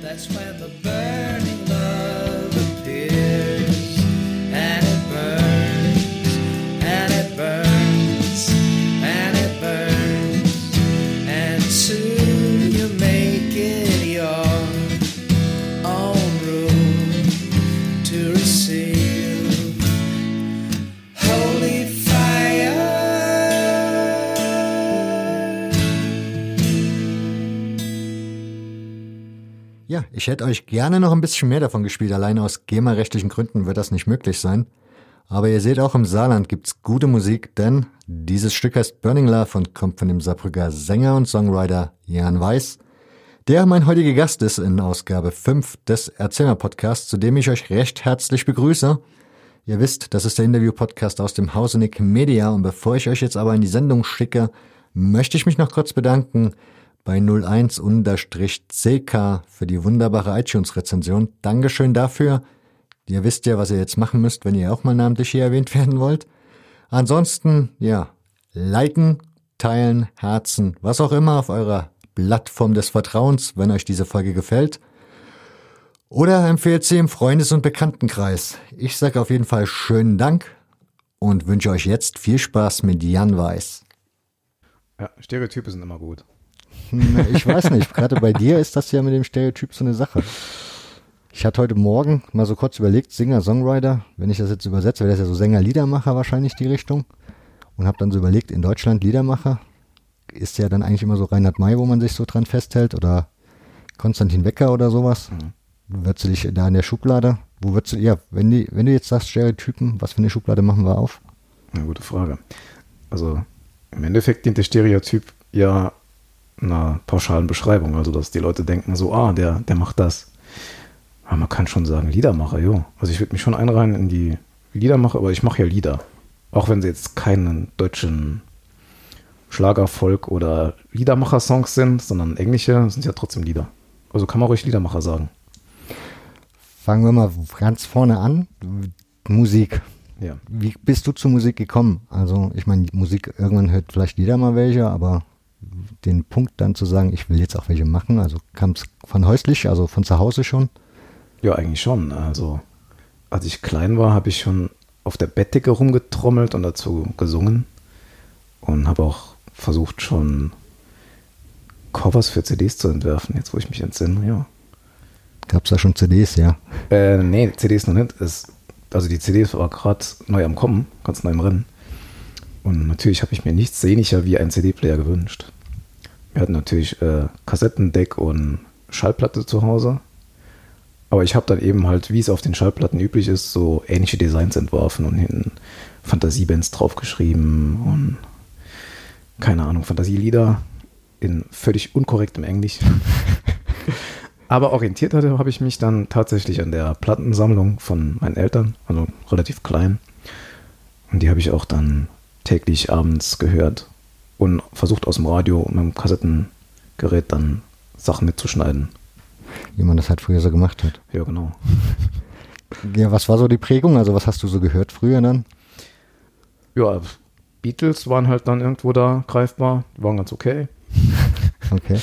That's when the burning ich hätte euch gerne noch ein bisschen mehr davon gespielt. Alleine aus GEMA-rechtlichen Gründen wird das nicht möglich sein. Aber ihr seht, auch im Saarland gibt's gute Musik, denn dieses Stück heißt Burning Love und kommt von dem Saarbrücker Sänger und Songwriter Jan Weiß, der mein heutiger Gast ist in Ausgabe 5 des Erzähler Podcasts, zu dem ich euch recht herzlich begrüße. Ihr wisst, das ist der Interview-Podcast aus dem Hause Nick Media und bevor ich euch jetzt aber in die Sendung schicke, möchte ich mich noch kurz bedanken bei 01-CK für die wunderbare iTunes-Rezension. Dankeschön dafür. Ihr wisst ja, was ihr jetzt machen müsst, wenn ihr auch mal namentlich hier erwähnt werden wollt. Ansonsten, ja, liken, teilen, herzen, was auch immer auf eurer Plattform des Vertrauens, wenn euch diese Folge gefällt. Oder empfehlt sie im Freundes- und Bekanntenkreis. Ich sage auf jeden Fall schönen Dank und wünsche euch jetzt viel Spaß mit Jan Weiß. Ja, Stereotype sind immer gut. Na, Ich weiß nicht, gerade bei dir ist das ja mit dem Stereotyp so eine Sache. Ich hatte heute Morgen mal so kurz überlegt, Singer, Songwriter, wenn ich das jetzt übersetze, wäre das ja so Sänger, Liedermacher wahrscheinlich die Richtung. Und habe dann so überlegt, in Deutschland Liedermacher ist ja dann eigentlich immer so Reinhard May, wo man sich so dran festhält oder Konstantin Wecker oder sowas. Würdest du dich da in der Schublade, wo würdest du, ja, wenn, die, wenn du jetzt sagst Stereotypen, was für eine Schublade machen wir auf? Eine gute Frage. Also im Endeffekt dient der Stereotyp ja einer pauschalen Beschreibung. Also dass die Leute denken so, ah, der, der macht das. Aber man kann schon sagen, Liedermacher, jo. Also ich würde mich schon einreihen in die Liedermacher, aber ich mache ja Lieder. Auch wenn sie jetzt keinen deutschen Schlagervolk oder Liedermacher-Songs sind, sondern englische, sind ja trotzdem Lieder. Also kann man ruhig Liedermacher sagen. Fangen wir mal ganz vorne an. Musik. Ja. Wie bist du zur Musik gekommen? Also, ich meine, Musik, irgendwann hört vielleicht jeder mal welche, aber den Punkt dann zu sagen, ich will jetzt auch welche machen, also kam es von häuslich, also von zu Hause schon? Ja, eigentlich schon. Also, als ich klein war, habe ich schon auf der Bettdecke rumgetrommelt und dazu gesungen. Und habe auch versucht, schon Covers für CDs zu entwerfen, jetzt wo ich mich entsinne, ja. Gab es da schon CDs, ja. Äh, nee, CDs noch nicht. Es, also die CDs war gerade neu am Kommen, ganz neu im Rennen. Und natürlich habe ich mir nichts sehnlicher wie einen CD-Player gewünscht. Wir hatten natürlich äh, Kassettendeck und Schallplatte zu Hause. Aber ich habe dann eben halt, wie es auf den Schallplatten üblich ist, so ähnliche Designs entworfen und hinten Fantasiebands draufgeschrieben und keine Ahnung, Fantasielieder in völlig unkorrektem Englisch. Aber orientiert hatte, habe ich mich dann tatsächlich an der Plattensammlung von meinen Eltern, also relativ klein. Und die habe ich auch dann täglich abends gehört und versucht aus dem Radio mit dem Kassettengerät dann Sachen mitzuschneiden. Wie man das halt früher so gemacht hat. Ja, genau. Ja, was war so die Prägung? Also, was hast du so gehört früher dann? Ja, Beatles waren halt dann irgendwo da greifbar, die waren ganz okay. Okay.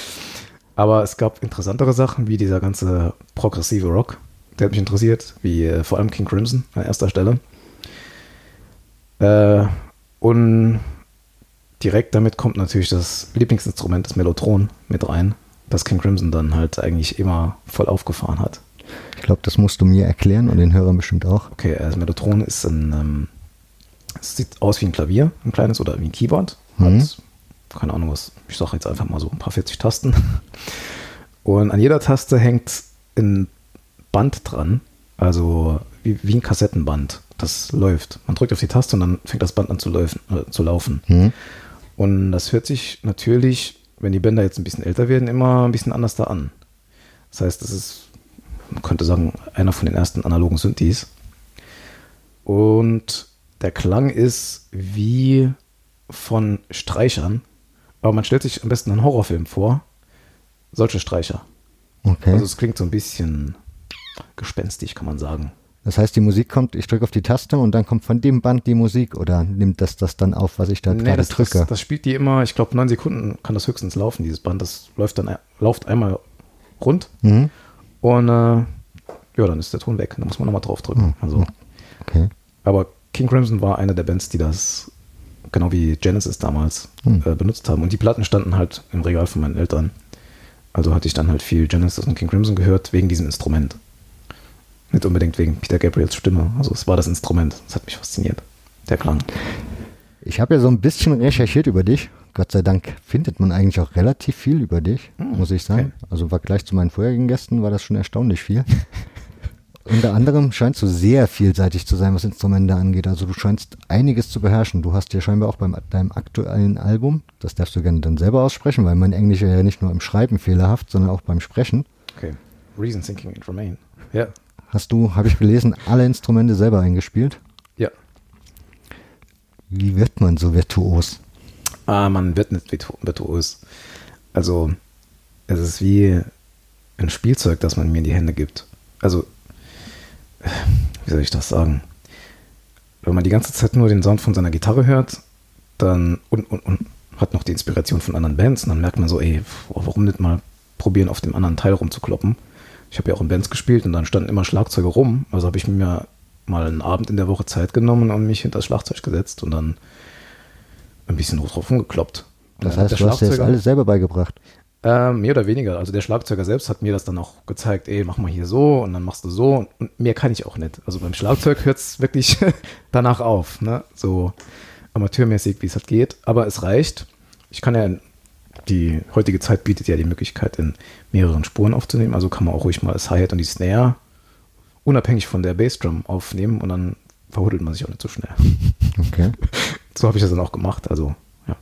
Aber es gab interessantere Sachen, wie dieser ganze progressive Rock. Der hat mich interessiert, wie äh, vor allem King Crimson an erster Stelle. Äh, und direkt damit kommt natürlich das Lieblingsinstrument, das Mellotron, mit rein, das King Crimson dann halt eigentlich immer voll aufgefahren hat. Ich glaube, das musst du mir erklären und den Hörern bestimmt auch. Okay, das Mellotron ist ein, ähm, es sieht aus wie ein Klavier, ein kleines oder wie ein Keyboard. Mhm. Hat, keine Ahnung was, ich sage jetzt einfach mal so ein paar 40 Tasten. Und an jeder Taste hängt ein Band dran, also wie, wie ein Kassettenband. Das läuft. Man drückt auf die Taste und dann fängt das Band an zu, laufen, äh, zu laufen. Mhm. Und das hört sich natürlich, wenn die Bänder jetzt ein bisschen älter werden, immer ein bisschen anders da an. Das heißt, das ist, man könnte sagen, einer von den ersten analogen Synthes. Und der Klang ist wie von Streichern. Aber man stellt sich am besten einen Horrorfilm vor. Solche Streicher. Okay. Also es klingt so ein bisschen gespenstig, kann man sagen. Das heißt, die Musik kommt, ich drücke auf die Taste und dann kommt von dem Band die Musik oder nimmt das das dann auf, was ich da Nee, gerade das, drücke? Das, das spielt die immer, ich glaube, neun Sekunden kann das höchstens laufen, dieses Band. Das läuft dann, läuft einmal rund mhm. Und äh, ja, dann ist der Ton weg. Da muss man nochmal drauf drücken. Also, Okay. aber King Crimson war eine der Bands, die das genau wie Genesis damals Hm. äh, benutzt haben. Und die Platten standen halt im Regal von meinen Eltern. Also hatte ich dann halt viel Genesis und King Crimson gehört wegen diesem Instrument. Nicht unbedingt wegen Peter Gabriels Stimme. Also es war das Instrument. Das hat mich fasziniert. Der Klang. Ich habe ja so ein bisschen recherchiert über dich. Gott sei Dank findet man eigentlich auch relativ viel über dich, muss ich sagen. Also im Vergleich zu meinen vorherigen Gästen war das schon erstaunlich viel. Unter anderem scheinst du sehr vielseitig zu sein, was Instrumente angeht. Also du scheinst einiges zu beherrschen. Du hast ja scheinbar auch beim deinem aktuellen Album, das darfst du gerne dann selber aussprechen, weil mein Englisch ja nicht nur im Schreiben fehlerhaft, sondern auch beim Sprechen. Okay. Reason, Thinking and Remain. Ja. Hast du, habe ich gelesen, alle Instrumente selber eingespielt. Ja. Wie wird man so virtuos? Ah, man wird nicht virtu- virtuos. Also, es ist wie ein Spielzeug, das man mir in die Hände gibt. Also, wie soll ich das sagen? Wenn man die ganze Zeit nur den Sound von seiner Gitarre hört, dann und, und, und hat noch die Inspiration von anderen Bands, und dann merkt man so, ey, warum nicht mal probieren, auf dem anderen Teil rumzukloppen? Ich habe ja auch in Bands gespielt und dann standen immer Schlagzeuge rum. Also habe ich mir mal einen Abend in der Woche Zeit genommen und mich hinter das Schlagzeug gesetzt und dann ein bisschen drauf rumgekloppt. Und Das heißt, der du hast dir das alles selber beigebracht. äh, mehr oder weniger. Also der Schlagzeuger selbst hat mir das dann auch gezeigt, ey, mach mal hier so und dann machst du so. Und mehr kann ich auch nicht. Also beim Schlagzeug hört es wirklich danach auf. Ne? So amateurmäßig, wie es halt geht. Aber es reicht. Ich kann ja, die heutige Zeit bietet ja die Möglichkeit, in mehreren Spuren aufzunehmen. Also kann man auch ruhig mal das Hi-Hat und die Snare unabhängig von der Bassdrum aufnehmen und dann verhuddelt man sich auch nicht so schnell. Okay. So habe ich das dann auch gemacht. Also, ja.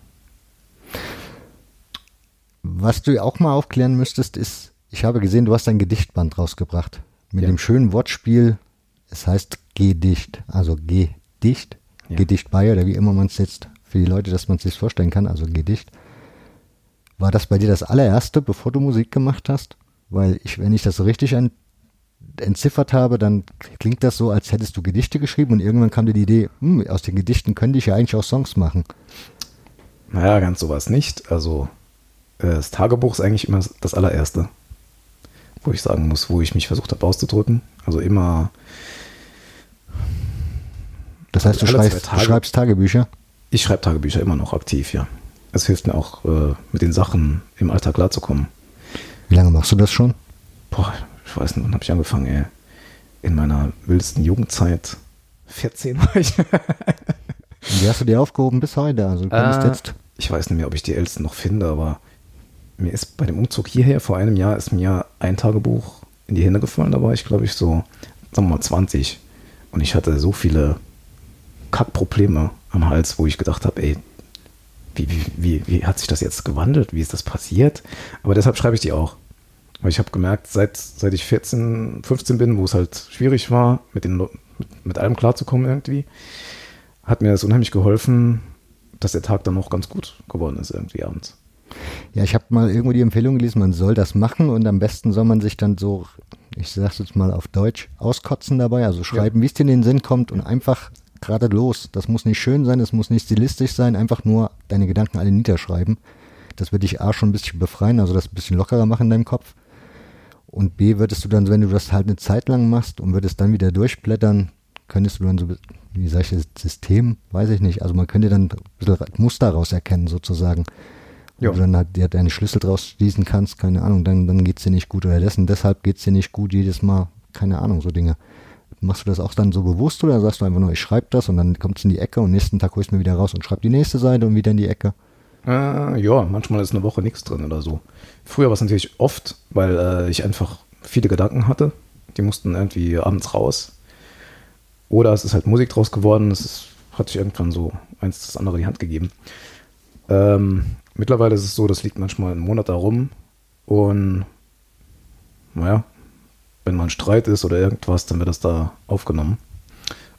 Was du auch mal aufklären müsstest, ist, ich habe gesehen, du hast ein Gedichtband rausgebracht. Mit Ja. dem schönen Wortspiel, es heißt Gedicht, also Gedicht, Ja. Gedicht bei oder wie immer man es jetzt für die Leute, dass man es sich vorstellen kann, also Gedicht. War das bei dir das allererste, bevor du Musik gemacht hast? Weil ich, wenn ich das so richtig ent entziffert habe, dann klingt das so, als hättest du Gedichte geschrieben und irgendwann kam dir die Idee, hm, aus den Gedichten könnte ich ja eigentlich auch Songs machen. Naja, ganz sowas nicht. Also äh, das Tagebuch ist eigentlich immer das allererste, wo ich sagen muss, wo ich mich versucht habe auszudrücken. Also immer, Das heißt, du schreibst, du schreibst Tagebücher. ich schreibe Tagebücher immer noch aktiv, ja. Es hilft mir auch, äh, mit den Sachen im Alltag klarzukommen. Wie lange machst du das schon? Boah, ich weiß nicht, wann habe ich angefangen, ey. In meiner wildesten Jugendzeit. 14 war ich. Wie hast du die aufgehoben bis heute? Also du Äh, jetzt. Ich weiß nicht mehr, ob ich die ältesten noch finde, aber mir ist bei dem Umzug hierher vor einem Jahr ist mir ein Tagebuch in die Hände gefallen. Da war ich, glaube ich, so, sagen wir mal, 20. Und ich hatte so viele Kackprobleme am Hals, wo ich gedacht habe, ey, wie, wie, wie, hat sich das jetzt gewandelt? Wie ist das passiert? Aber deshalb schreibe ich die auch. Weil ich habe gemerkt, seit, seit ich 14, 15 bin, wo es halt schwierig war, mit, den, mit, mit allem klarzukommen irgendwie, hat mir das unheimlich geholfen, dass der Tag dann noch ganz gut geworden ist irgendwie abends. Ja, ich habe mal irgendwo die Empfehlung gelesen, man soll das machen und am besten soll man sich dann so, ich sag's jetzt mal auf Deutsch, auskotzen dabei, also schreiben, wie es dir in den Sinn kommt und einfach gerade los. Das muss nicht schön sein, das muss nicht stilistisch sein, einfach nur deine Gedanken alle niederschreiben. Das wird dich A schon ein bisschen befreien, also das ein bisschen lockerer machen in deinem Kopf. Und B würdest du dann, wenn du das halt eine Zeit lang machst und würdest dann wieder durchblättern, könntest du dann so, wie sag ich das, System, weiß ich nicht, also man könnte dann ein bisschen Muster raus erkennen sozusagen. Ja. Wo du dann halt dir deine Schlüssel draus schließen kannst, keine Ahnung, dann, dann geht's dir nicht gut oder dessen, deshalb geht's dir nicht gut jedes Mal, keine Ahnung, so Dinge. Machst du das auch dann so bewusst oder sagst du einfach nur, ich schreibe das und dann kommt's in die Ecke und nächsten Tag hol ich mir wieder raus und schreib die nächste Seite und wieder in die Ecke? Äh, ja, manchmal ist eine Woche nichts drin oder so. Früher war es natürlich oft, weil äh, ich einfach viele Gedanken hatte. Die mussten irgendwie abends raus. Oder es ist halt Musik draus geworden. Es ist, hat sich irgendwann so eins das andere die Hand gegeben. Ähm, mittlerweile ist es so, das liegt manchmal einen Monat da rum. Und naja, wenn mal ein Streit ist oder irgendwas, dann wird das da aufgenommen.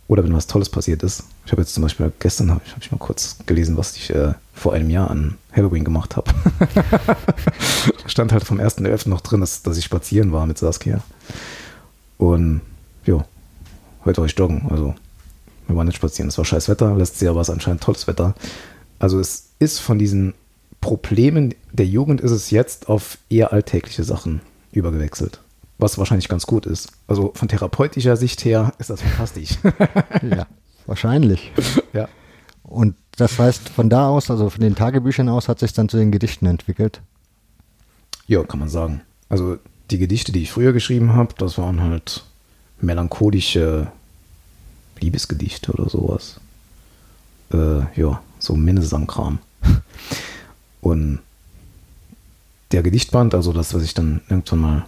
Oder wenn was Tolles passiert ist. Ich habe jetzt zum Beispiel gestern habe ich, hab ich mal kurz gelesen, was ich äh, vor einem Jahr an Halloween gemacht habe. Stand halt vom 1.11. noch drin, dass, dass ich spazieren war mit Saskia. Und jo, heute war ich joggen. Also wir waren nicht spazieren. Es war scheiß Wetter. Letztes Jahr war es anscheinend tolles Wetter. Also es ist von diesen Problemen der Jugend ist es jetzt auf eher alltägliche Sachen übergewechselt. Was wahrscheinlich ganz gut ist. Also von therapeutischer Sicht her ist das fantastisch. Ja, wahrscheinlich. ja. Und das heißt, von da aus, also von den Tagebüchern aus, hat sich dann zu den Gedichten entwickelt. Ja, kann man sagen. Also die Gedichte, die ich früher geschrieben habe, das waren halt melancholische Liebesgedichte oder sowas. Äh, ja, so Minnesang-Kram. Und der Gedichtband, also das, was ich dann irgendwann mal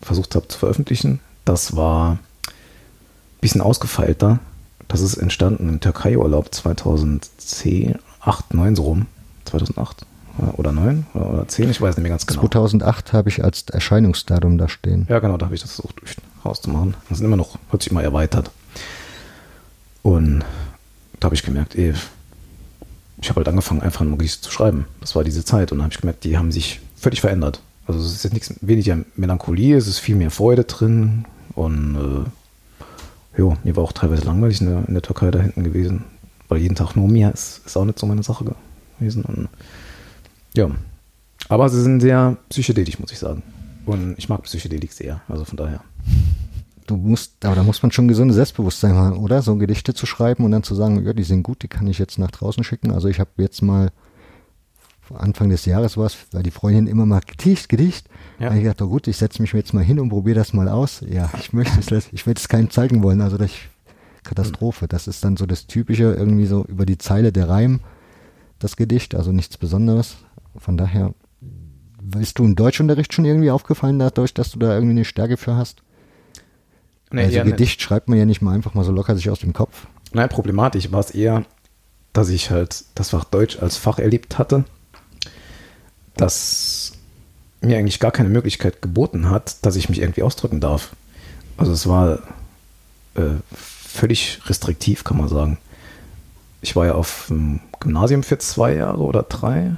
versucht habe zu veröffentlichen, das war ein bisschen ausgefeilter. Das ist entstanden im Türkei-Urlaub 2010, 8, 9 so rum. 2008 oder 9 oder 10, ich weiß nicht mehr ganz genau. 2008 habe ich als Erscheinungsdatum da stehen. Ja, genau, da habe ich das versucht rauszumachen. Das sind immer noch, hat sich immer erweitert. Und da habe ich gemerkt, ey, ich habe halt angefangen, einfach ein Gedicht zu schreiben. Das war diese Zeit. Und da habe ich gemerkt, die haben sich völlig verändert. Also es ist jetzt nichts weniger Melancholie, es ist viel mehr Freude drin. Und äh, jo, mir war auch teilweise langweilig in der, in der Türkei da hinten gewesen. Weil jeden Tag nur mir ist, ist auch nicht so meine Sache gewesen. Und ja. Aber sie sind sehr psychedelisch, muss ich sagen. Und ich mag Psychedelik sehr. Also von daher. Du musst, aber da muss man schon gesundes Selbstbewusstsein haben, oder? So Gedichte zu schreiben und dann zu sagen, ja, die sind gut, die kann ich jetzt nach draußen schicken. Also ich habe jetzt mal Anfang des Jahres was, weil die Freundin immer mal Gedicht, Gedicht. Ja. Ich gedacht, oh gut, ich setze mich jetzt mal hin und probiere das mal aus. Ja, ich möchte es, ich werde es keinem zeigen wollen. Also das Katastrophe. Das ist dann so das Typische, irgendwie so über die Zeile der Reim, das Gedicht, also nichts Besonderes. Von daher, bist du im Deutschunterricht schon irgendwie aufgefallen dadurch, dass du da irgendwie eine Stärke für hast? Nee, also Gedicht schreibt man ja nicht mal einfach mal so locker sich aus dem Kopf. Nein, problematisch war es eher, dass ich halt das Fach Deutsch als Fach erlebt hatte, das mir eigentlich gar keine Möglichkeit geboten hat, dass ich mich irgendwie ausdrücken darf. Also es war äh, völlig restriktiv, kann man sagen. Ich war ja auf dem Gymnasium für zwei Jahre oder drei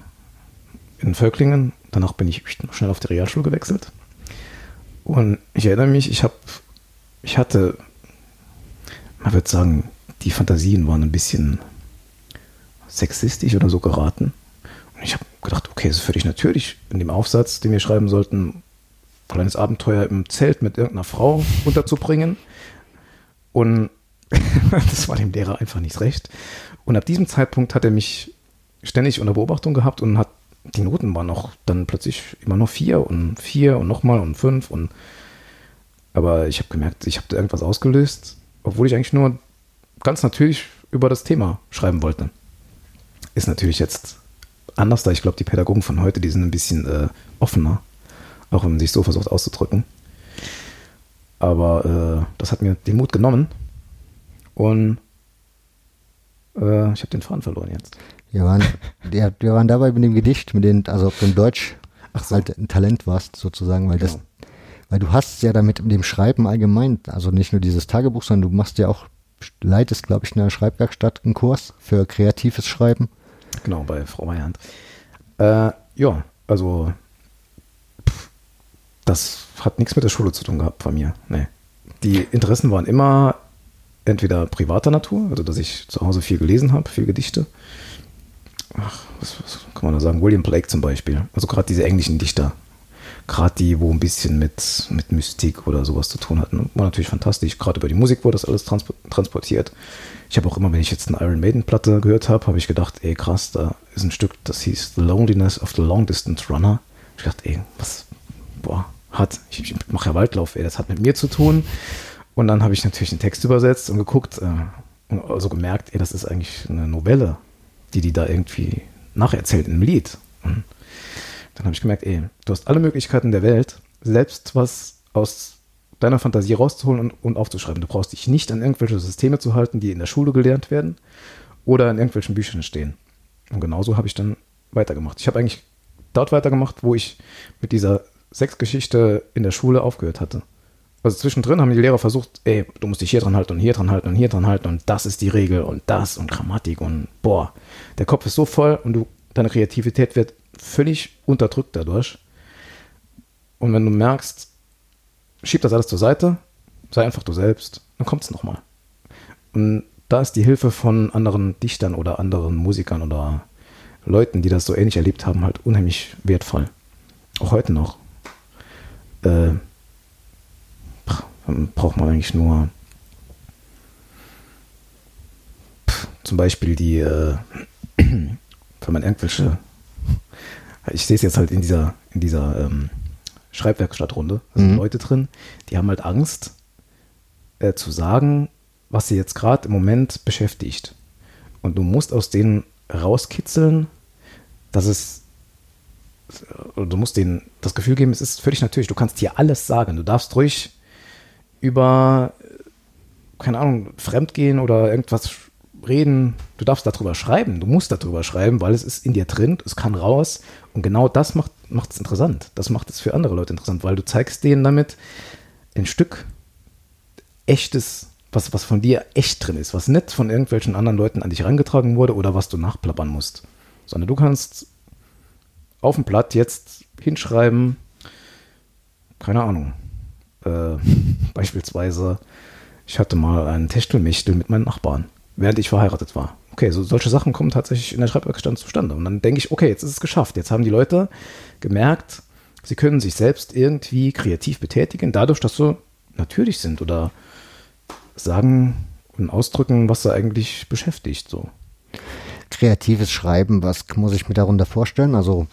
in Völklingen. Danach bin ich schnell auf die Realschule gewechselt. Und ich erinnere mich, ich habe, ich hatte, man würde sagen, die Fantasien waren ein bisschen sexistisch oder so geraten. Ich habe gedacht, okay, es ist völlig natürlich in dem Aufsatz, den wir schreiben sollten, ein kleines Abenteuer im Zelt mit irgendeiner Frau unterzubringen. Und das war dem Lehrer einfach nicht recht. Und ab diesem Zeitpunkt hat er mich ständig unter Beobachtung gehabt und hat die Noten waren noch dann plötzlich immer noch vier und vier und nochmal und fünf und aber ich habe gemerkt, ich habe da irgendwas ausgelöst, obwohl ich eigentlich nur ganz natürlich über das Thema schreiben wollte. Ist natürlich jetzt anders, da ich glaube, die Pädagogen von heute, die sind ein bisschen äh, offener, auch wenn man sich so versucht auszudrücken. Aber äh, das hat mir den Mut genommen und äh, ich habe den Faden verloren jetzt. Wir waren, der, wir waren dabei mit dem Gedicht, mit den, also auf dem Deutsch, Ach so. halt ein Talent warst sozusagen, weil das, Genau. weil du hast ja damit mit dem Schreiben allgemein, also nicht nur dieses Tagebuch, sondern du machst ja auch, leitest, glaube ich, in der Schreibwerkstatt einen Kurs für kreatives Schreiben. Genau, bei Frau Meyerhand. Äh, ja, also pff, das hat nichts mit der Schule zu tun gehabt von mir. Nee. Die Interessen waren immer entweder privater Natur, also dass ich zu Hause viel gelesen habe, viel Gedichte. Ach, was, was kann man da sagen? William Blake zum Beispiel. Also gerade diese englischen Dichter. Gerade die, wo ein bisschen mit, mit Mystik oder sowas zu tun hatten. War natürlich fantastisch. Gerade über die Musik wurde das alles transpo transportiert. Ich habe auch immer, wenn ich jetzt eine Iron Maiden Platte gehört habe, habe ich gedacht, ey krass, da ist ein Stück, das hieß The Loneliness of the Long Distance Runner. Ich dachte, ey, was, boah, hat, ich, mache ja Waldlauf, ey, das hat mit mir zu tun. Und dann habe ich natürlich den Text übersetzt und geguckt äh, also gemerkt, ey, das ist eigentlich eine Novelle, die die da irgendwie nacherzählt einem Lied. Und dann habe ich gemerkt, ey, du hast alle Möglichkeiten der Welt, selbst was aus deiner Fantasie rauszuholen und, und aufzuschreiben. Du brauchst dich nicht an irgendwelche Systeme zu halten, die in der Schule gelernt werden oder in irgendwelchen Büchern stehen. Und genauso habe ich dann weitergemacht. Ich habe eigentlich dort weitergemacht, wo ich mit dieser Sexgeschichte in der Schule aufgehört hatte. Also zwischendrin haben die Lehrer versucht, ey, du musst dich hier dran halten und hier dran halten und hier dran halten und das ist die Regel und das und Grammatik und boah, der Kopf ist so voll und du, deine Kreativität wird völlig unterdrückt dadurch. Und wenn du merkst, schieb das alles zur Seite, sei einfach du selbst, dann kommt es nochmal. Und da ist die Hilfe von anderen Dichtern oder anderen Musikern oder Leuten, die das so ähnlich erlebt haben, halt unheimlich wertvoll. Auch heute noch. Äh, braucht man eigentlich nur pff, zum Beispiel die, äh, wenn man irgendwelche, ich sehe es jetzt halt in dieser, in dieser ähm, Schreibwerkstattrunde, da sind Mhm. Leute drin, die haben halt Angst äh, zu sagen, was sie jetzt gerade im Moment beschäftigt. Und du musst aus denen rauskitzeln, dass es oder du musst denen das Gefühl geben, es ist völlig natürlich. Du kannst hier alles sagen. Du darfst ruhig über, äh, keine Ahnung, Fremdgehen oder irgendwas reden. Du darfst darüber schreiben. Du musst darüber schreiben, weil es ist in dir drin. Es kann raus. Und genau das macht es interessant. Das macht es für andere Leute interessant, weil du zeigst denen damit ein Stück echtes, was, was von dir echt drin ist, was nicht von irgendwelchen anderen Leuten an dich herangetragen wurde oder was du nachplappern musst. Sondern du kannst auf dem Blatt jetzt hinschreiben, keine Ahnung, äh, beispielsweise, ich hatte mal einen Techtelmechtel mit meinen Nachbarn, während ich verheiratet war. Okay, so, solche Sachen kommen tatsächlich in der Schreibwerkstatt zustande. Und dann denke ich, okay, jetzt ist es geschafft. Jetzt haben die Leute gemerkt, sie können sich selbst irgendwie kreativ betätigen, dadurch, dass sie natürlich sind oder sagen und ausdrücken, was sie eigentlich beschäftigt. So. Kreatives Schreiben, was muss ich mir darunter vorstellen? Also,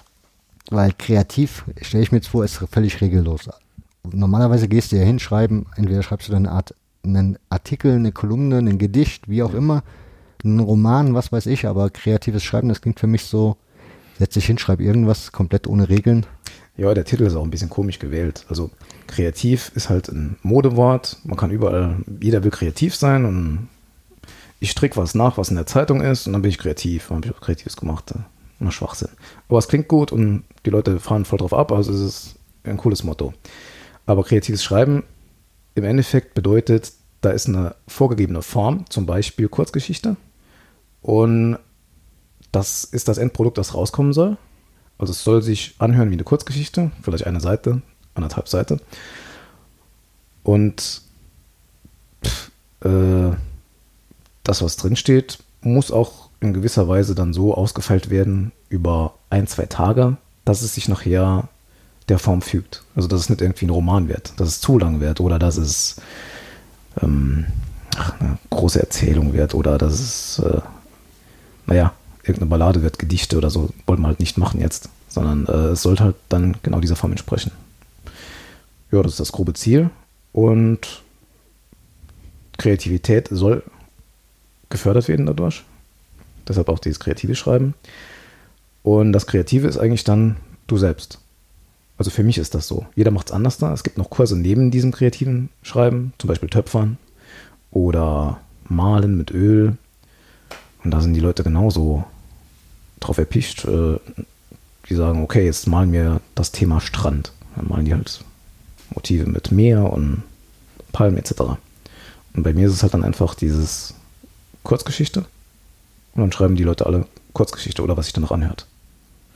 weil kreativ, stelle ich mir jetzt vor, ist völlig regellos. Normalerweise gehst du ja hin, schreiben, entweder schreibst du dann eine Art, einen Artikel, eine Kolumne, ein Gedicht, wie auch immer, einen Roman, was weiß ich, aber kreatives Schreiben, das klingt für mich so, setz dich hin, schreib irgendwas, komplett ohne Regeln. Ja, der Titel ist auch ein bisschen komisch gewählt. Also kreativ ist halt ein Modewort. Man kann überall, jeder will kreativ sein und ich stricke was nach, was in der Zeitung ist und dann bin ich kreativ. Dann habe ich was Kreatives gemacht. Immer Schwachsinn. Aber es klingt gut und die Leute fahren voll drauf ab, also es ist ein cooles Motto. Aber kreatives Schreiben im Endeffekt bedeutet, da ist eine vorgegebene Form, zum Beispiel Kurzgeschichte. Und das ist das Endprodukt, das rauskommen soll. Also es soll sich anhören wie eine Kurzgeschichte, vielleicht eine Seite, anderthalb Seite. Und pff, äh, das, was drinsteht, muss auch in gewisser Weise dann so ausgefeilt werden über ein, zwei Tage, dass es sich nachher der Form fügt. Also dass es nicht irgendwie ein Roman wird, dass es zu lang wird oder dass es ähm, ach, eine große Erzählung wird oder dass es, äh, naja, irgendeine Ballade wird, Gedichte oder so, wollen wir halt nicht machen jetzt, sondern äh, es sollte halt dann genau dieser Form entsprechen. Ja, das ist das grobe Ziel und Kreativität soll gefördert werden dadurch. Deshalb auch dieses kreative Schreiben. Und das Kreative ist eigentlich dann du selbst. Also für mich ist das so. Jeder macht es anders da. Es gibt noch Kurse neben diesem kreativen Schreiben, zum Beispiel Töpfern oder Malen mit Öl. Und da sind die Leute genauso drauf erpicht. Äh, die sagen, okay, jetzt malen wir das Thema Strand. Dann malen die halt Motive mit Meer und Palmen etc. Und bei mir ist es halt dann einfach dieses Kurzgeschichte. Und dann schreiben die Leute alle Kurzgeschichte oder was sich dann noch anhört.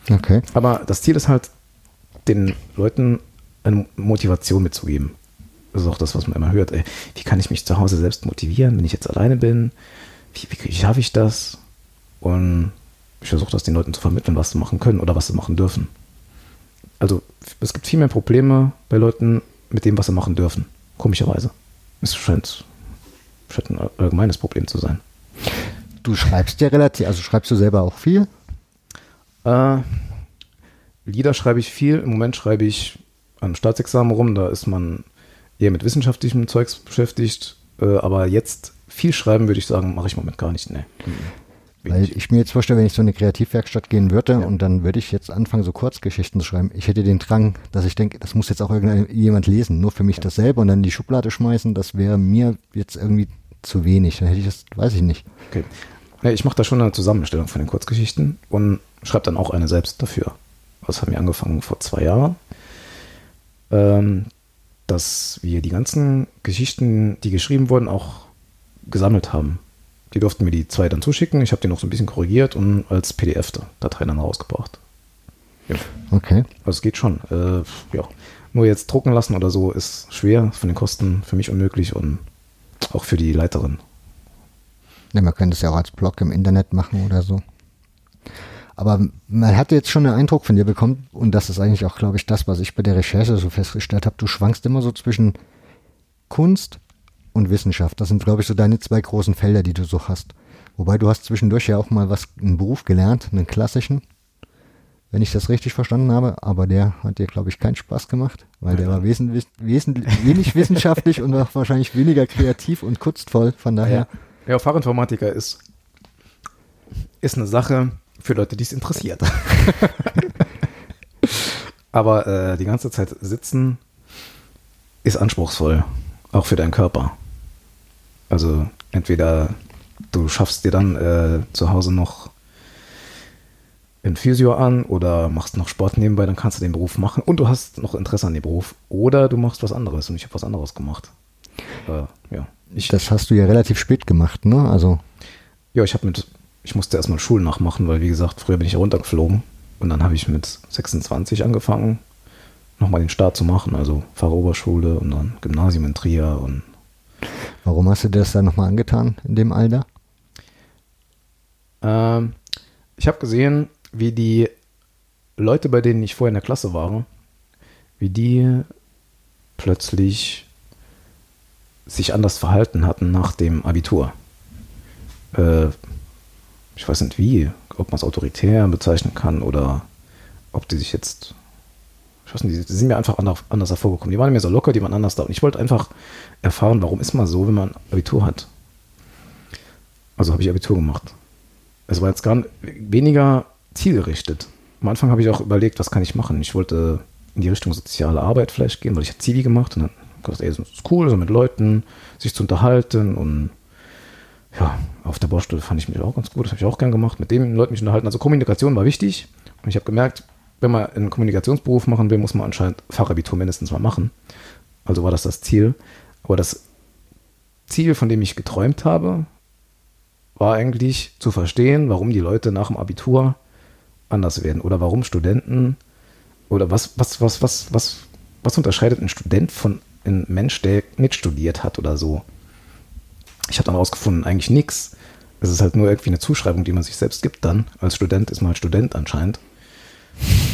Okay. Aber das Ziel ist halt, den Leuten eine Motivation mitzugeben. Das ist auch das, was man immer hört. Ey, wie kann ich mich zu Hause selbst motivieren, wenn ich jetzt alleine bin? Wie, wie, schaffe ich das? Und ich versuche das den Leuten zu vermitteln, was sie machen können oder was sie machen dürfen. Also es gibt viel mehr Probleme bei Leuten mit dem, was sie machen dürfen. Komischerweise. Es scheint, scheint ein allgemeines Problem zu sein. Du schreibst ja relativ, also schreibst du selber auch viel? Äh, Lieder schreibe ich viel. Im Moment schreibe ich am Staatsexamen rum. Da ist man eher mit wissenschaftlichem Zeugs beschäftigt. Äh, aber jetzt viel schreiben, würde ich sagen, mache ich im Moment gar nicht. Nee. Mhm. Weil ich mir jetzt vorstelle, wenn ich so eine Kreativwerkstatt gehen würde und dann würde ich jetzt anfangen, so Kurzgeschichten zu schreiben. Ich hätte den Drang, dass ich denke, das muss jetzt auch irgendjemand lesen, nur für mich dasselbe und dann in die Schublade schmeißen, das wäre mir jetzt irgendwie zu wenig. Dann hätte ich das, weiß ich nicht. Okay. Ja, ich mache da schon eine Zusammenstellung von den Kurzgeschichten und schreibe dann auch eine selbst dafür. Das haben wir angefangen vor zwei Jahren. Ähm, dass wir die ganzen Geschichten, die geschrieben wurden, auch gesammelt haben. Die durften mir die zwei dann zuschicken. Ich habe die noch so ein bisschen korrigiert und als PDF-Datei dann rausgebracht. Ja. Okay. Also es geht schon. Äh, ja. Nur jetzt drucken lassen oder so ist schwer, von den Kosten für mich unmöglich und auch für die Leiterin. Ja, man könnte es ja auch als Blog im Internet machen oder so. Aber man hatte jetzt schon einen Eindruck von dir bekommen, und das ist eigentlich auch, glaube ich, das, was ich bei der Recherche so festgestellt habe. Du schwankst immer so zwischen Kunst und Wissenschaft. Das sind, glaube ich, so deine zwei großen Felder, die du so hast. Wobei du hast zwischendurch ja auch mal was, einen Beruf gelernt, einen klassischen, wenn ich das richtig verstanden habe. Aber der hat dir, glaube ich, keinen Spaß gemacht, weil der war wesentlich, wesentlich, wenig wissenschaftlich und auch wahrscheinlich weniger kreativ und kunstvoll. Von daher, Ja, Fachinformatiker ist, ist eine Sache für Leute, die es interessiert. Aber äh, die ganze Zeit sitzen ist anspruchsvoll, auch für deinen Körper. Also entweder du schaffst dir dann äh, zu Hause noch ein Physio an oder machst noch Sport nebenbei, dann kannst du den Beruf machen und du hast noch Interesse an dem Beruf. Oder du machst was anderes und ich habe was anderes gemacht. Äh, ja. Ich, das hast du ja relativ spät gemacht, ne? Also, ja, ich habe mit, ich musste erstmal Schulen nachmachen, weil wie gesagt, früher bin ich runtergeflogen und dann habe ich mit 26 angefangen, nochmal den Start zu machen, also Fachroberschule und dann Gymnasium in Trier und warum hast du dir das dann nochmal angetan in dem Alter? ähm, ich habe gesehen, wie die Leute, bei denen ich vorher in der Klasse war, wie die plötzlich sich anders verhalten hatten nach dem Abitur. Äh, ich weiß nicht wie, ob man es autoritär bezeichnen kann oder ob die sich jetzt, ich weiß nicht, die sind mir einfach anders, hervorgekommen. Die waren mir so locker, die waren anders da. Und ich wollte einfach erfahren, warum ist man so, wenn man Abitur hat. Also habe ich Abitur gemacht. Es war jetzt gar weniger zielgerichtet. Am Anfang habe ich auch überlegt, was kann ich machen. Ich wollte in die Richtung soziale Arbeit vielleicht gehen, weil ich habe Zivi gemacht und dann gesagt, ey, das ist cool, so mit Leuten sich zu unterhalten und ja, auf der Baustelle fand ich mich auch ganz gut, das habe ich auch gern gemacht, mit den Leuten mich unterhalten. Also Kommunikation war wichtig und ich habe gemerkt, wenn man einen Kommunikationsberuf machen will, muss man anscheinend Fachabitur mindestens mal machen. Also war das das Ziel. Aber das Ziel, von dem ich geträumt habe, war eigentlich zu verstehen, warum die Leute nach dem Abitur anders werden oder warum Studenten oder was, was, was, was, was, was unterscheidet ein Student von einem Mensch, der nicht studiert hat oder so. Ich habe dann rausgefunden, eigentlich nichts. Es ist halt nur irgendwie eine Zuschreibung, die man sich selbst gibt dann. Als Student ist man halt Student anscheinend.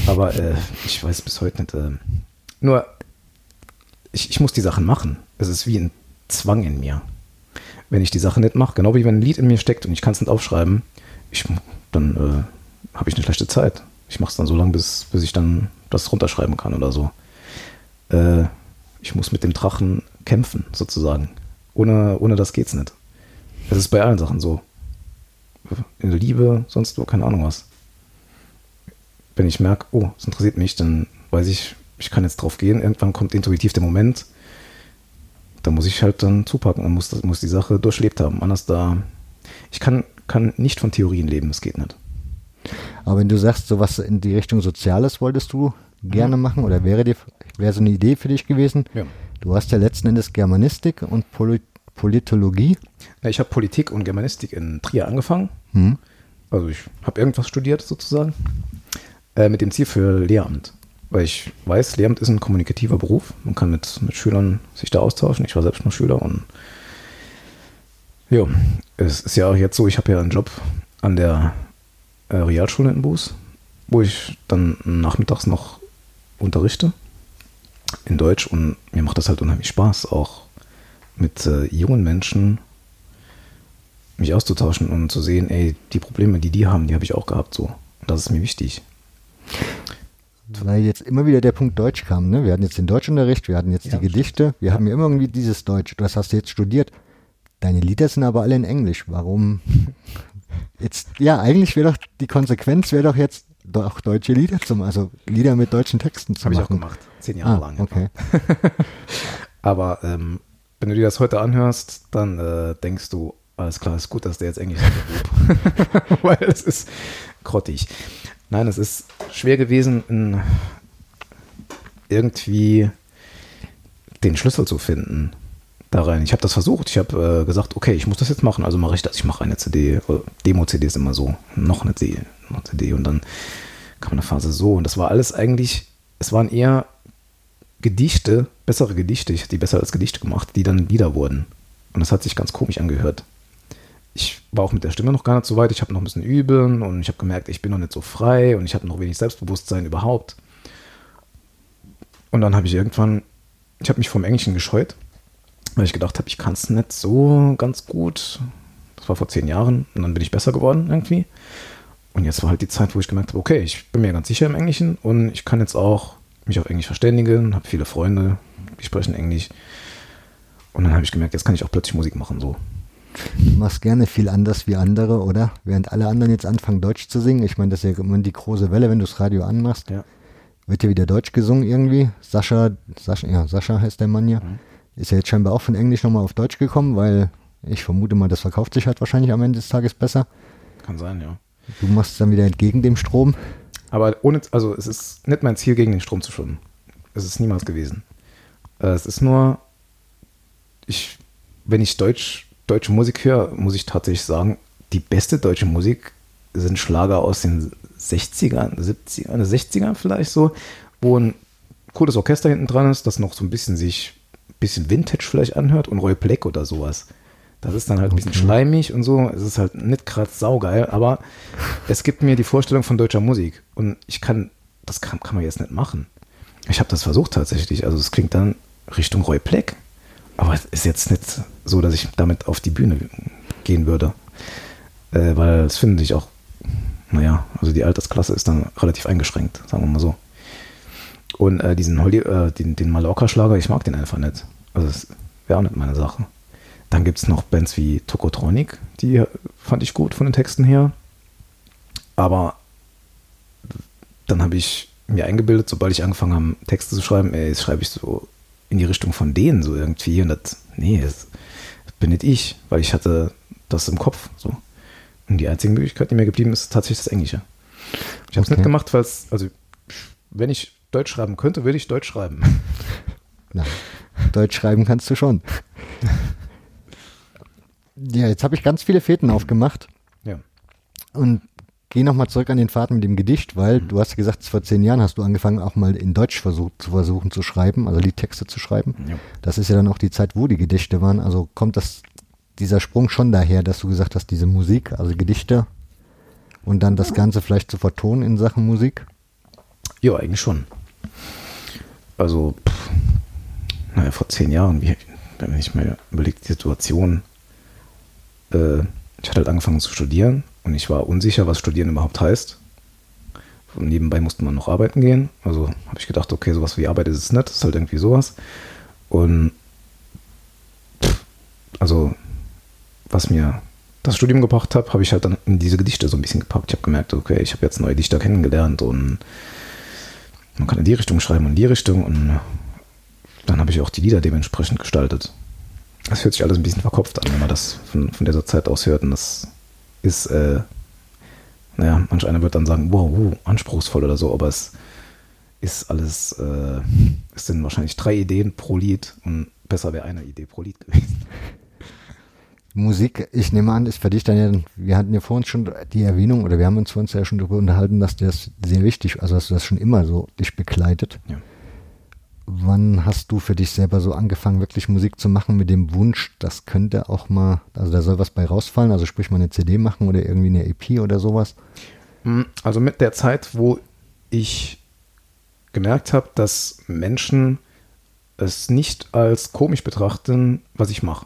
Aber äh, ich weiß bis heute nicht. Äh, nur, ich, ich muss die Sachen machen. Es ist wie ein Zwang in mir. Wenn ich die Sache nicht mache, genau wie wenn ein Lied in mir steckt und ich kann es nicht aufschreiben, ich, dann äh, habe ich eine schlechte Zeit. Ich mache es dann so lange, bis, bis ich dann das runterschreiben kann oder so. Äh, ich muss mit dem Drachen kämpfen, sozusagen. Ohne, ohne das geht's nicht. Es ist bei allen Sachen so. In der Liebe, sonst wo, keine Ahnung was. Wenn ich merke, oh, es interessiert mich, dann weiß ich, ich kann jetzt drauf gehen. Irgendwann kommt intuitiv der Moment, da muss ich halt dann zupacken und muss, das, muss die Sache durchlebt haben. Anders da, ich kann, kann nicht von Theorien leben, das geht nicht. Aber wenn du sagst, sowas in die Richtung Soziales wolltest du gerne machen oder wäre dir wäre so eine Idee für dich gewesen? Ja. Du hast ja letzten Endes Germanistik und Poli Politologie. Ich habe Politik und Germanistik in Trier angefangen. Hm. Also ich habe irgendwas studiert sozusagen. Äh, mit dem Ziel für Lehramt. Weil ich weiß, Lehramt ist ein kommunikativer Beruf. Man kann mit, mit Schülern sich da austauschen. Ich war selbst mal Schüler und ja, es ist ja auch jetzt so, ich habe ja einen Job an der äh, Realschule in Buß, wo ich dann nachmittags noch unterrichte in Deutsch und mir macht das halt unheimlich Spaß, auch mit äh, jungen Menschen mich auszutauschen und zu sehen, ey, die Probleme, die die haben, die habe ich auch gehabt so. Und das ist mir wichtig. Weil jetzt immer wieder der Punkt Deutsch kam, ne? Wir hatten jetzt den Deutschunterricht, wir hatten jetzt Ja, die Gedichte, wir haben ja immer irgendwie dieses Deutsch. Das hast du jetzt studiert. Deine Lieder sind aber alle in Englisch. Warum? Jetzt, ja, eigentlich wäre doch, die Konsequenz wäre doch jetzt, doch deutsche Lieder zu machen, also Lieder mit deutschen Texten zu Habe ich auch machen. gemacht. Zehn Jahre Ah, lang. okay. Aber ähm, wenn du dir das heute anhörst, dann äh, denkst du, alles klar, ist gut, dass der jetzt Englisch hat. Weil es ist grottig. Nein, es ist schwer gewesen, irgendwie den Schlüssel zu finden da rein. Ich habe das versucht. Ich habe äh, gesagt, okay, ich muss das jetzt machen. Also mache ich das. Ich mache eine CD. äh, Demo-CD ist immer so. Noch eine CD. CD. Und dann kam eine Phase so. Und das war alles eigentlich, es waren eher Gedichte, bessere Gedichte, ich hätte die besser als Gedichte gemacht, die dann Lieder wurden. Und das hat sich ganz komisch angehört. Ich war auch mit der Stimme noch gar nicht so weit. Ich habe noch ein bisschen üben und ich habe gemerkt, ich bin noch nicht so frei und ich hatte noch wenig Selbstbewusstsein überhaupt. Und dann habe ich irgendwann, ich habe mich vom Englischen gescheut. weil ich gedacht habe, ich kann es nicht so ganz gut. Das war vor zehn Jahren und dann bin ich besser geworden irgendwie. Und jetzt war halt die Zeit, wo ich gemerkt habe, okay, ich bin mir ganz sicher im Englischen und ich kann jetzt auch mich auf Englisch verständigen, habe viele Freunde, die sprechen Englisch. Und dann habe ich gemerkt, jetzt kann ich auch plötzlich Musik machen so. Du machst gerne viel anders wie andere, oder? Während alle anderen jetzt anfangen, Deutsch zu singen. Ich meine, das ist ja immer die große Welle, wenn du das Radio anmachst. Ja. Wird ja wieder Deutsch gesungen irgendwie. Sascha, Sascha, ja, Sascha heißt der Mann ja. Ist ja jetzt scheinbar auch von Englisch nochmal auf Deutsch gekommen, weil ich vermute mal, das verkauft sich halt wahrscheinlich am Ende des Tages besser. Kann sein, ja. Du machst es dann wieder entgegen dem Strom. Aber ohne, also es ist nicht mein Ziel, gegen den Strom zu schwimmen. Es ist niemals gewesen. Äh, Es ist nur, ich, wenn ich Deutsch, deutsche Musik höre, muss ich tatsächlich sagen, die beste deutsche Musik sind Schlager aus den 60ern, 70ern, 60ern vielleicht so, wo ein cooles Orchester hinten dran ist, das noch so ein bisschen sich, ein bisschen Vintage vielleicht anhört und Roy Black oder sowas. Das ist dann halt ein bisschen schleimig und so. Es ist halt nicht gerade saugeil, aber es gibt mir die Vorstellung von deutscher Musik. Und ich kann, das kann, kann man jetzt nicht machen. Ich habe das versucht tatsächlich. Also es klingt dann Richtung Roy Black. Aber es ist jetzt nicht so, dass ich damit auf die Bühne gehen würde. Äh, weil es finde ich auch, naja, also die Altersklasse ist dann relativ eingeschränkt, sagen wir mal so. Und äh, diesen Holly, äh, den, den Mallorca-Schlager, ich mag den einfach nicht. Also es wäre auch nicht meine Sache. Dann gibt es noch Bands wie Tokotronic, die fand ich gut von den Texten her. Aber dann habe ich mir eingebildet, sobald ich angefangen habe, Texte zu schreiben, ey, jetzt schreibe ich so in die Richtung von denen so irgendwie. Und das, nee, das bin nicht ich, weil ich hatte das im Kopf so. Und die einzige Möglichkeit, die mir geblieben ist, ist tatsächlich das Englische. Ich habe es Okay. nicht gemacht, weil es, also wenn ich Deutsch schreiben könnte, würde ich Deutsch schreiben. Na, Deutsch schreiben kannst du schon. Ja, jetzt habe ich ganz viele Fäden aufgemacht Ja. und gehe nochmal zurück an den Faden mit dem Gedicht, weil du hast gesagt, vor zehn Jahren hast du angefangen, auch mal in Deutsch versucht, zu versuchen zu schreiben, also Liedtexte zu schreiben. Ja. Das ist ja dann auch die Zeit, wo die Gedichte waren. Also kommt das, dieser Sprung schon daher, dass du gesagt hast, diese Musik, also Gedichte und dann das Ganze vielleicht zu vertonen in Sachen Musik? Ja, eigentlich schon. Also, pff, naja, vor zehn Jahren, wie, wenn ich mir überlege, die Situation, äh, ich hatte halt angefangen zu studieren und ich war unsicher, was Studieren überhaupt heißt. Und nebenbei musste man noch arbeiten gehen. Also habe ich gedacht, okay, sowas wie Arbeit ist es nicht, ist halt irgendwie sowas. Und also, was mir das Studium gebracht hat, habe ich halt dann in diese Gedichte so ein bisschen gepackt. Ich habe gemerkt, okay, ich habe jetzt neue Dichter kennengelernt und man kann in die Richtung schreiben und in die Richtung und dann habe ich auch die Lieder dementsprechend gestaltet. Das hört sich alles ein bisschen verkopft an, wenn man das von, von dieser Zeit aus hört und das ist, äh, naja, manch einer wird dann sagen, wow, wow, anspruchsvoll oder so, aber es ist alles, äh, es sind wahrscheinlich drei Ideen pro Lied und besser wäre eine Idee pro Lied gewesen. Musik, ich nehme an, ist für dich dann ja, wir hatten ja vor uns schon die Erwähnung, oder wir haben uns vor uns ja schon darüber unterhalten, dass das sehr wichtig, also dass du das schon immer so dich begleitet. Ja. Wann hast du für dich selber so angefangen, wirklich Musik zu machen mit dem Wunsch, das könnte auch mal, also da soll was bei rausfallen, also sprich mal eine CD machen oder irgendwie eine EP oder sowas? Mm, Also mit der Zeit, wo ich gemerkt habe, dass Menschen es nicht als komisch betrachten, was ich mache.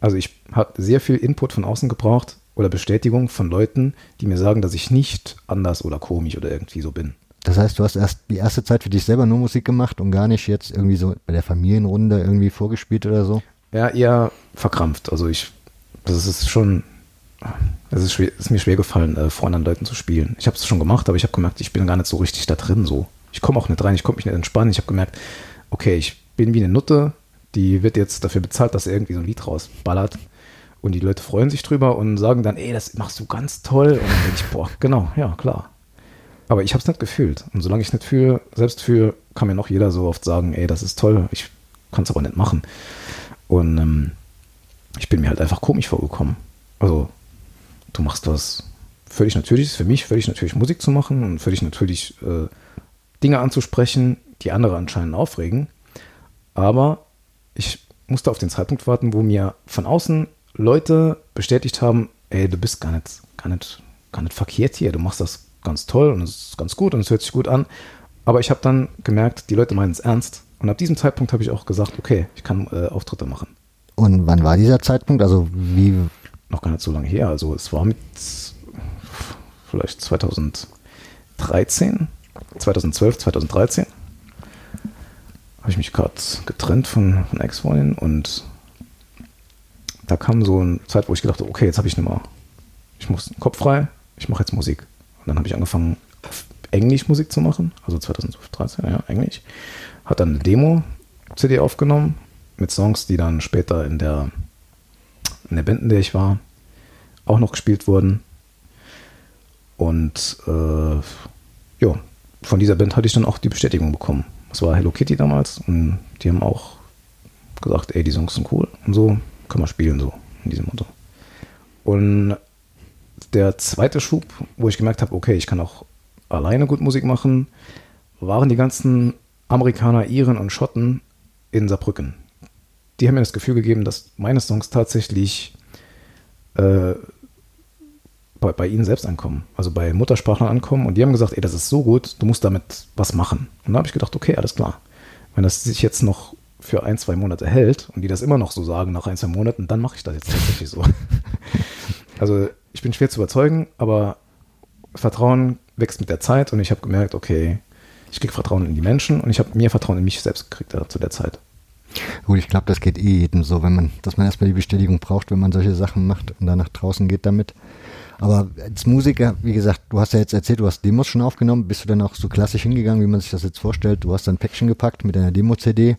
Also ich habe sehr viel Input von außen gebraucht oder Bestätigung von Leuten, die mir sagen, dass ich nicht anders oder komisch oder irgendwie so bin. Das heißt, du hast erst die erste Zeit für dich selber nur Musik gemacht und gar nicht jetzt irgendwie so bei der Familienrunde irgendwie vorgespielt oder so? Ja, eher verkrampft. Also ich, das ist schon, es ist, ist mir schwer gefallen, äh, vor anderen Leuten zu spielen. Ich habe es schon gemacht, aber ich habe gemerkt, ich bin gar nicht so richtig da drin so. Ich komme auch nicht rein, ich konnte mich nicht entspannen. Ich habe gemerkt, okay, ich bin wie eine Nutte, die wird jetzt dafür bezahlt, dass er irgendwie so ein Lied rausballert. Und die Leute freuen sich drüber und sagen dann, ey, das machst du ganz toll. Und dann denke ich, boah, genau, ja, klar. Aber ich habe es nicht gefühlt. Und solange ich es nicht fühle, selbst fühle, kann mir noch jeder so oft sagen, ey, das ist toll, ich kann es aber nicht machen. Und ähm, ich bin mir halt einfach komisch vorgekommen. Also, du machst was völlig Natürliches, für mich völlig natürlich Musik zu machen und völlig natürlich äh, Dinge anzusprechen, die andere anscheinend aufregen. Aber ich musste auf den Zeitpunkt warten, wo mir von außen Leute bestätigt haben, ey, du bist gar nicht, gar nicht, gar nicht verkehrt hier, du machst das ganz toll und es ist ganz gut und es hört sich gut an. Aber ich habe dann gemerkt, die Leute meinen es ernst Und ab diesem Zeitpunkt habe ich auch gesagt, okay, ich kann äh, Auftritte machen. Und wann war dieser Zeitpunkt? Also wie, Noch gar nicht so lange her. Also es war mit vielleicht 2013, 2012, 2013. Habe ich mich gerade getrennt von, von Ex-Freundin und da kam so eine Zeit, wo ich gedacht habe, okay, jetzt habe ich nicht mehr, ich muss den Kopf frei, ich mache jetzt Musik. Und dann habe ich angefangen, Englisch Musik zu machen, also 2013, ja, Englisch. Hat dann eine Demo-CD aufgenommen mit Songs, die dann später in der, in der Band, in der ich war, auch noch gespielt wurden. Und äh, ja, von dieser Band hatte ich dann auch die Bestätigung bekommen. Das war Hello Kitty damals und die haben auch gesagt, ey, die Songs sind cool und so können wir spielen, so in diesem Motto. Und der zweite Schub, wo ich gemerkt habe, okay, ich kann auch alleine gut Musik machen, waren die ganzen Amerikaner, Iren und Schotten in Saarbrücken. Die haben mir das Gefühl gegeben, dass meine Songs tatsächlich äh, bei, bei ihnen selbst ankommen, also bei Muttersprachlern ankommen und die haben gesagt, ey, das ist so gut, du musst damit was machen. Und da habe ich gedacht, okay, alles klar. Wenn das sich jetzt noch für ein, zwei Monate hält und die das immer noch so sagen nach ein, zwei Monaten, dann mache ich das jetzt tatsächlich so. also ich bin schwer zu überzeugen, aber Vertrauen wächst mit der Zeit und ich habe gemerkt, okay, ich kriege Vertrauen in die Menschen und ich habe mehr Vertrauen in mich selbst gekriegt äh, zu der Zeit. gut, ich glaube, das geht eh jedem so, wenn man, dass man erstmal die Bestätigung braucht, wenn man solche Sachen macht und dann nach draußen geht damit. Aber als Musiker, wie gesagt, du hast ja jetzt erzählt, du hast Demos schon aufgenommen. Bist du dann auch so klassisch hingegangen, wie man sich das jetzt vorstellt? Du hast dann Päckchen gepackt mit einer Demo-CD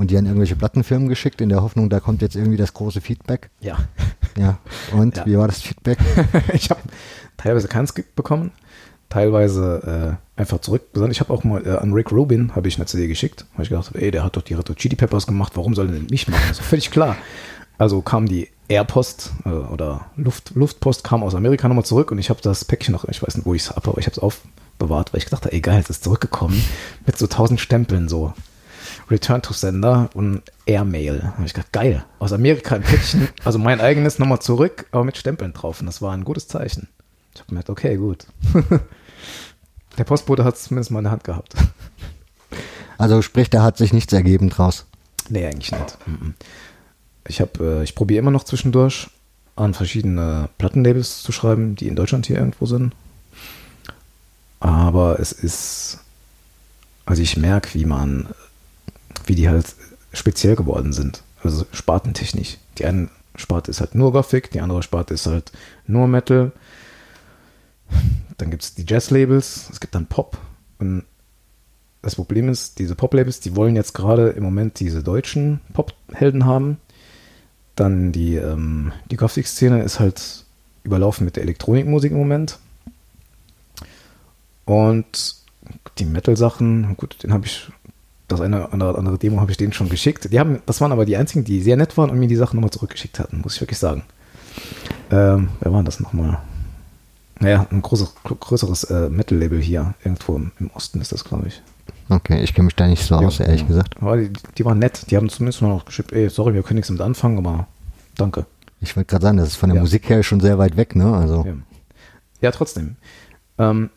und die an irgendwelche Plattenfirmen geschickt, in der Hoffnung, da kommt jetzt irgendwie das große Feedback. Ja. Ja. Und Ja. wie war das Feedback? ich habe teilweise keins bekommen, teilweise äh, einfach zurückgesandt. Ich habe auch mal äh, an Rick Rubin habe ich eine CD geschickt, weil ich gedacht habe, ey, der hat doch die Red Hot Chili Peppers gemacht, warum soll er denn nicht machen? Das ist völlig klar. Also kam die Airpost äh, oder Luft, Luftpost kam aus Amerika nochmal zurück und ich habe das Päckchen noch, ich weiß nicht, wo ich es habe, aber ich habe es aufbewahrt, weil ich gedacht habe, ey, geil, es ist zurückgekommen mit so tausend Stempeln so. Return to Sender und Airmail. Da habe ich gedacht, geil, aus Amerika ein Päckchen, also mein eigenes nochmal zurück, aber mit Stempeln drauf. Und das war ein gutes Zeichen. Ich habe gemerkt, okay, gut. Der Postbote hat es zumindest mal in der Hand gehabt. Also sprich, da hat sich nichts ergeben draus. Nee, eigentlich nicht. Ich habe, äh, ich probiere immer noch zwischendurch an verschiedene Plattenlabels zu schreiben, die in Deutschland hier irgendwo sind. Aber es ist, also ich merke, wie man, wie die halt speziell geworden sind. Also spartentechnisch. Die eine Sparte ist halt nur Gothic, die andere Sparte ist halt nur Metal. Dann gibt es die Jazz-Labels, es gibt dann Pop. Und das Problem ist, diese Pop-Labels, die wollen jetzt gerade im Moment diese deutschen Pop-Helden haben. Dann die, ähm, die Gothic-Szene ist halt überlaufen mit der Elektronikmusik im Moment. Und die Metal-Sachen, gut, den habe ich, das eine andere, andere Demo habe ich denen schon geschickt. Die haben, das waren aber die einzigen, die sehr nett waren und mir die Sachen nochmal zurückgeschickt hatten, muss ich wirklich sagen. Ähm, wer war das nochmal? Naja, ein großes, größeres äh, Metal-Label hier, irgendwo im, im Osten ist das, glaube ich. Okay, ich kenne mich da nicht so aus, ehrlich gesagt. Aber die, die waren nett. Die haben zumindest noch geschrieben, ey, sorry, wir können nichts damit anfangen, aber danke. Ich wollte gerade sagen, das ist von der Ja. Musik her schon sehr weit weg, ne? Also, Ja, ja trotzdem. Ähm,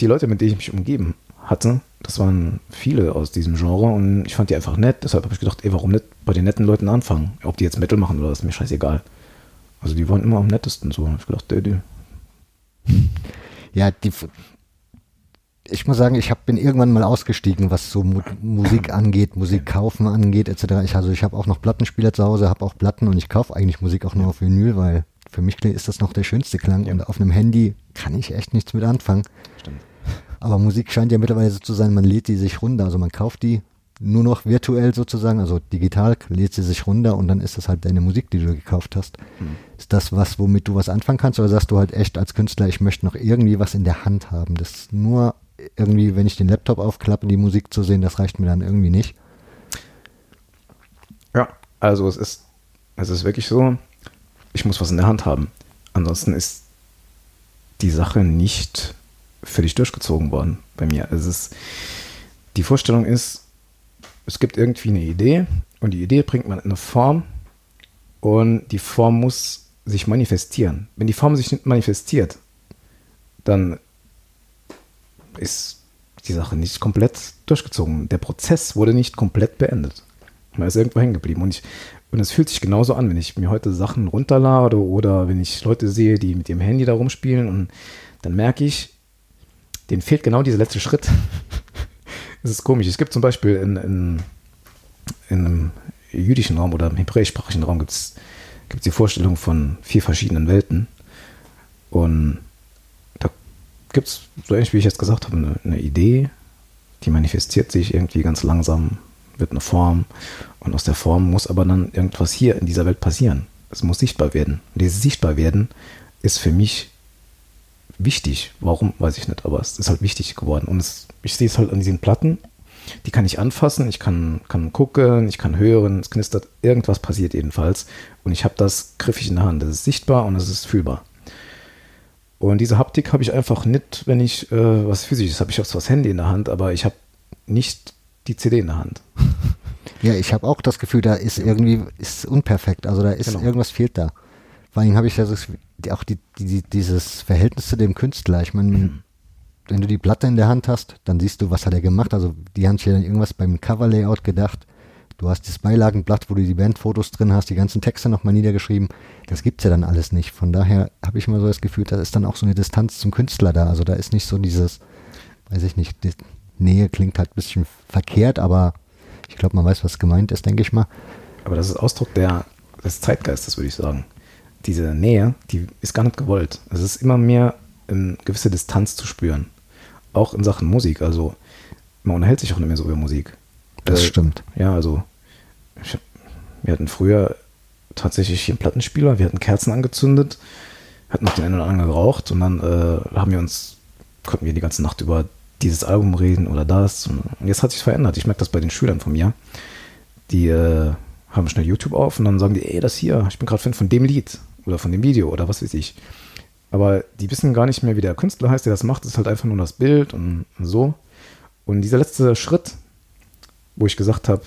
die Leute, mit denen ich mich umgeben hatte, das waren viele aus diesem Genre und ich fand die einfach nett. Deshalb habe ich gedacht, ey, warum nicht bei den netten Leuten anfangen? Ob die jetzt Metal machen oder das ist mir scheißegal. Also die waren immer am nettesten so. Hab ich gedacht, ey, die, ja, die, ich muss sagen, ich hab, bin irgendwann mal ausgestiegen, was so Mu Musik angeht, Musik kaufen angeht, etc. Ich, also ich habe auch noch Plattenspieler zu Hause, habe auch Platten und ich kaufe eigentlich Musik auch nur auf Vinyl, weil für mich ist das noch der schönste Klang Ja. und auf einem Handy kann ich echt nichts mit anfangen. stimmt. Aber Musik scheint ja mittlerweile so zu sein, man lädt die sich runter, also man kauft die nur noch virtuell sozusagen, also digital lädt sie sich runter und dann ist das halt deine Musik, die du gekauft hast. Ist das was, womit du was anfangen kannst oder sagst du halt echt als Künstler, ich möchte noch irgendwie was in der Hand haben? Das ist nur irgendwie, wenn ich den Laptop aufklappe, die Musik zu sehen, das reicht mir dann irgendwie nicht. Ja, also es ist, es ist wirklich so, ich muss was in der Hand haben. Ansonsten ist die Sache nicht völlig durchgezogen worden bei mir. Es ist, die Vorstellung ist, es gibt irgendwie eine Idee und die Idee bringt man in eine Form und die Form muss sich manifestieren. Wenn die Form sich nicht manifestiert, dann ist die Sache nicht komplett durchgezogen. Der Prozess wurde nicht komplett beendet. Man ist irgendwo hängen geblieben. Und, und es fühlt sich genauso an, wenn ich mir heute Sachen runterlade oder wenn ich Leute sehe, die mit ihrem Handy da rumspielen und dann merke ich, denen fehlt genau dieser letzte Schritt. Es ist komisch. Es gibt zum Beispiel in, in, in einem jüdischen Raum oder im hebräischsprachigen Raum gibt es die Vorstellung von vier verschiedenen Welten. Und da gibt es, so ähnlich wie ich jetzt gesagt habe, eine, eine Idee, die manifestiert sich irgendwie ganz langsam, wird eine Form. Und aus der Form muss aber dann irgendwas hier in dieser Welt passieren. Es muss sichtbar werden. Und dieses Sichtbarwerden ist für mich wichtig. Warum, weiß ich nicht, aber es ist halt wichtig geworden. Und es, ich sehe es halt an diesen Platten, die kann ich anfassen, ich kann, kann gucken, ich kann hören, es knistert, irgendwas passiert jedenfalls. Und ich habe das griffig in der Hand. Das ist sichtbar und es ist fühlbar. Und diese Haptik habe ich einfach nicht, wenn ich äh, was physisches habe. Ich habe zwar das Handy in der Hand, aber ich habe nicht die CD in der Hand. Ja, ich habe auch das Gefühl, da ist irgendwie ist unperfekt. Also da ist Genau. irgendwas fehlt da. Vor allem habe ich ja so, das- auch die, die, dieses Verhältnis zu dem Künstler. Ich meine, wenn du die Platte in der Hand hast, dann siehst du, was hat er gemacht. Also die haben sich ja dann irgendwas beim Cover-Layout gedacht. Du hast das Beilagenblatt, wo du die Bandfotos drin hast, die ganzen Texte nochmal niedergeschrieben. Das gibt's ja dann alles nicht. Von daher habe ich immer so das Gefühl, da ist dann auch so eine Distanz zum Künstler da. Also da ist nicht so dieses, weiß ich nicht, Nähe klingt halt ein bisschen verkehrt, aber ich glaube, man weiß, was gemeint ist, denke ich mal. Aber das ist Ausdruck der, des Zeitgeistes, würde ich sagen. Diese Nähe, die ist gar nicht gewollt. Es ist immer mehr eine gewisse Distanz zu spüren. Auch in Sachen Musik. Also man unterhält sich auch nicht mehr so über Musik. Das Äh, stimmt. Ja, also ich, wir hatten früher tatsächlich hier einen Plattenspieler, wir hatten Kerzen angezündet, hatten noch den einen oder anderen geraucht und dann äh, haben wir uns, konnten wir die ganze Nacht über dieses Album reden oder das. Und jetzt hat sich verändert. Ich merke das bei den Schülern von mir. Die äh, haben schnell YouTube auf und dann sagen die, ey, das hier, ich bin gerade Fan von dem Lied oder von dem Video oder was weiß ich. Aber die wissen gar nicht mehr, wie der Künstler heißt, der das macht. Es ist halt einfach nur das Bild und so. Und dieser letzte Schritt, wo ich gesagt habe,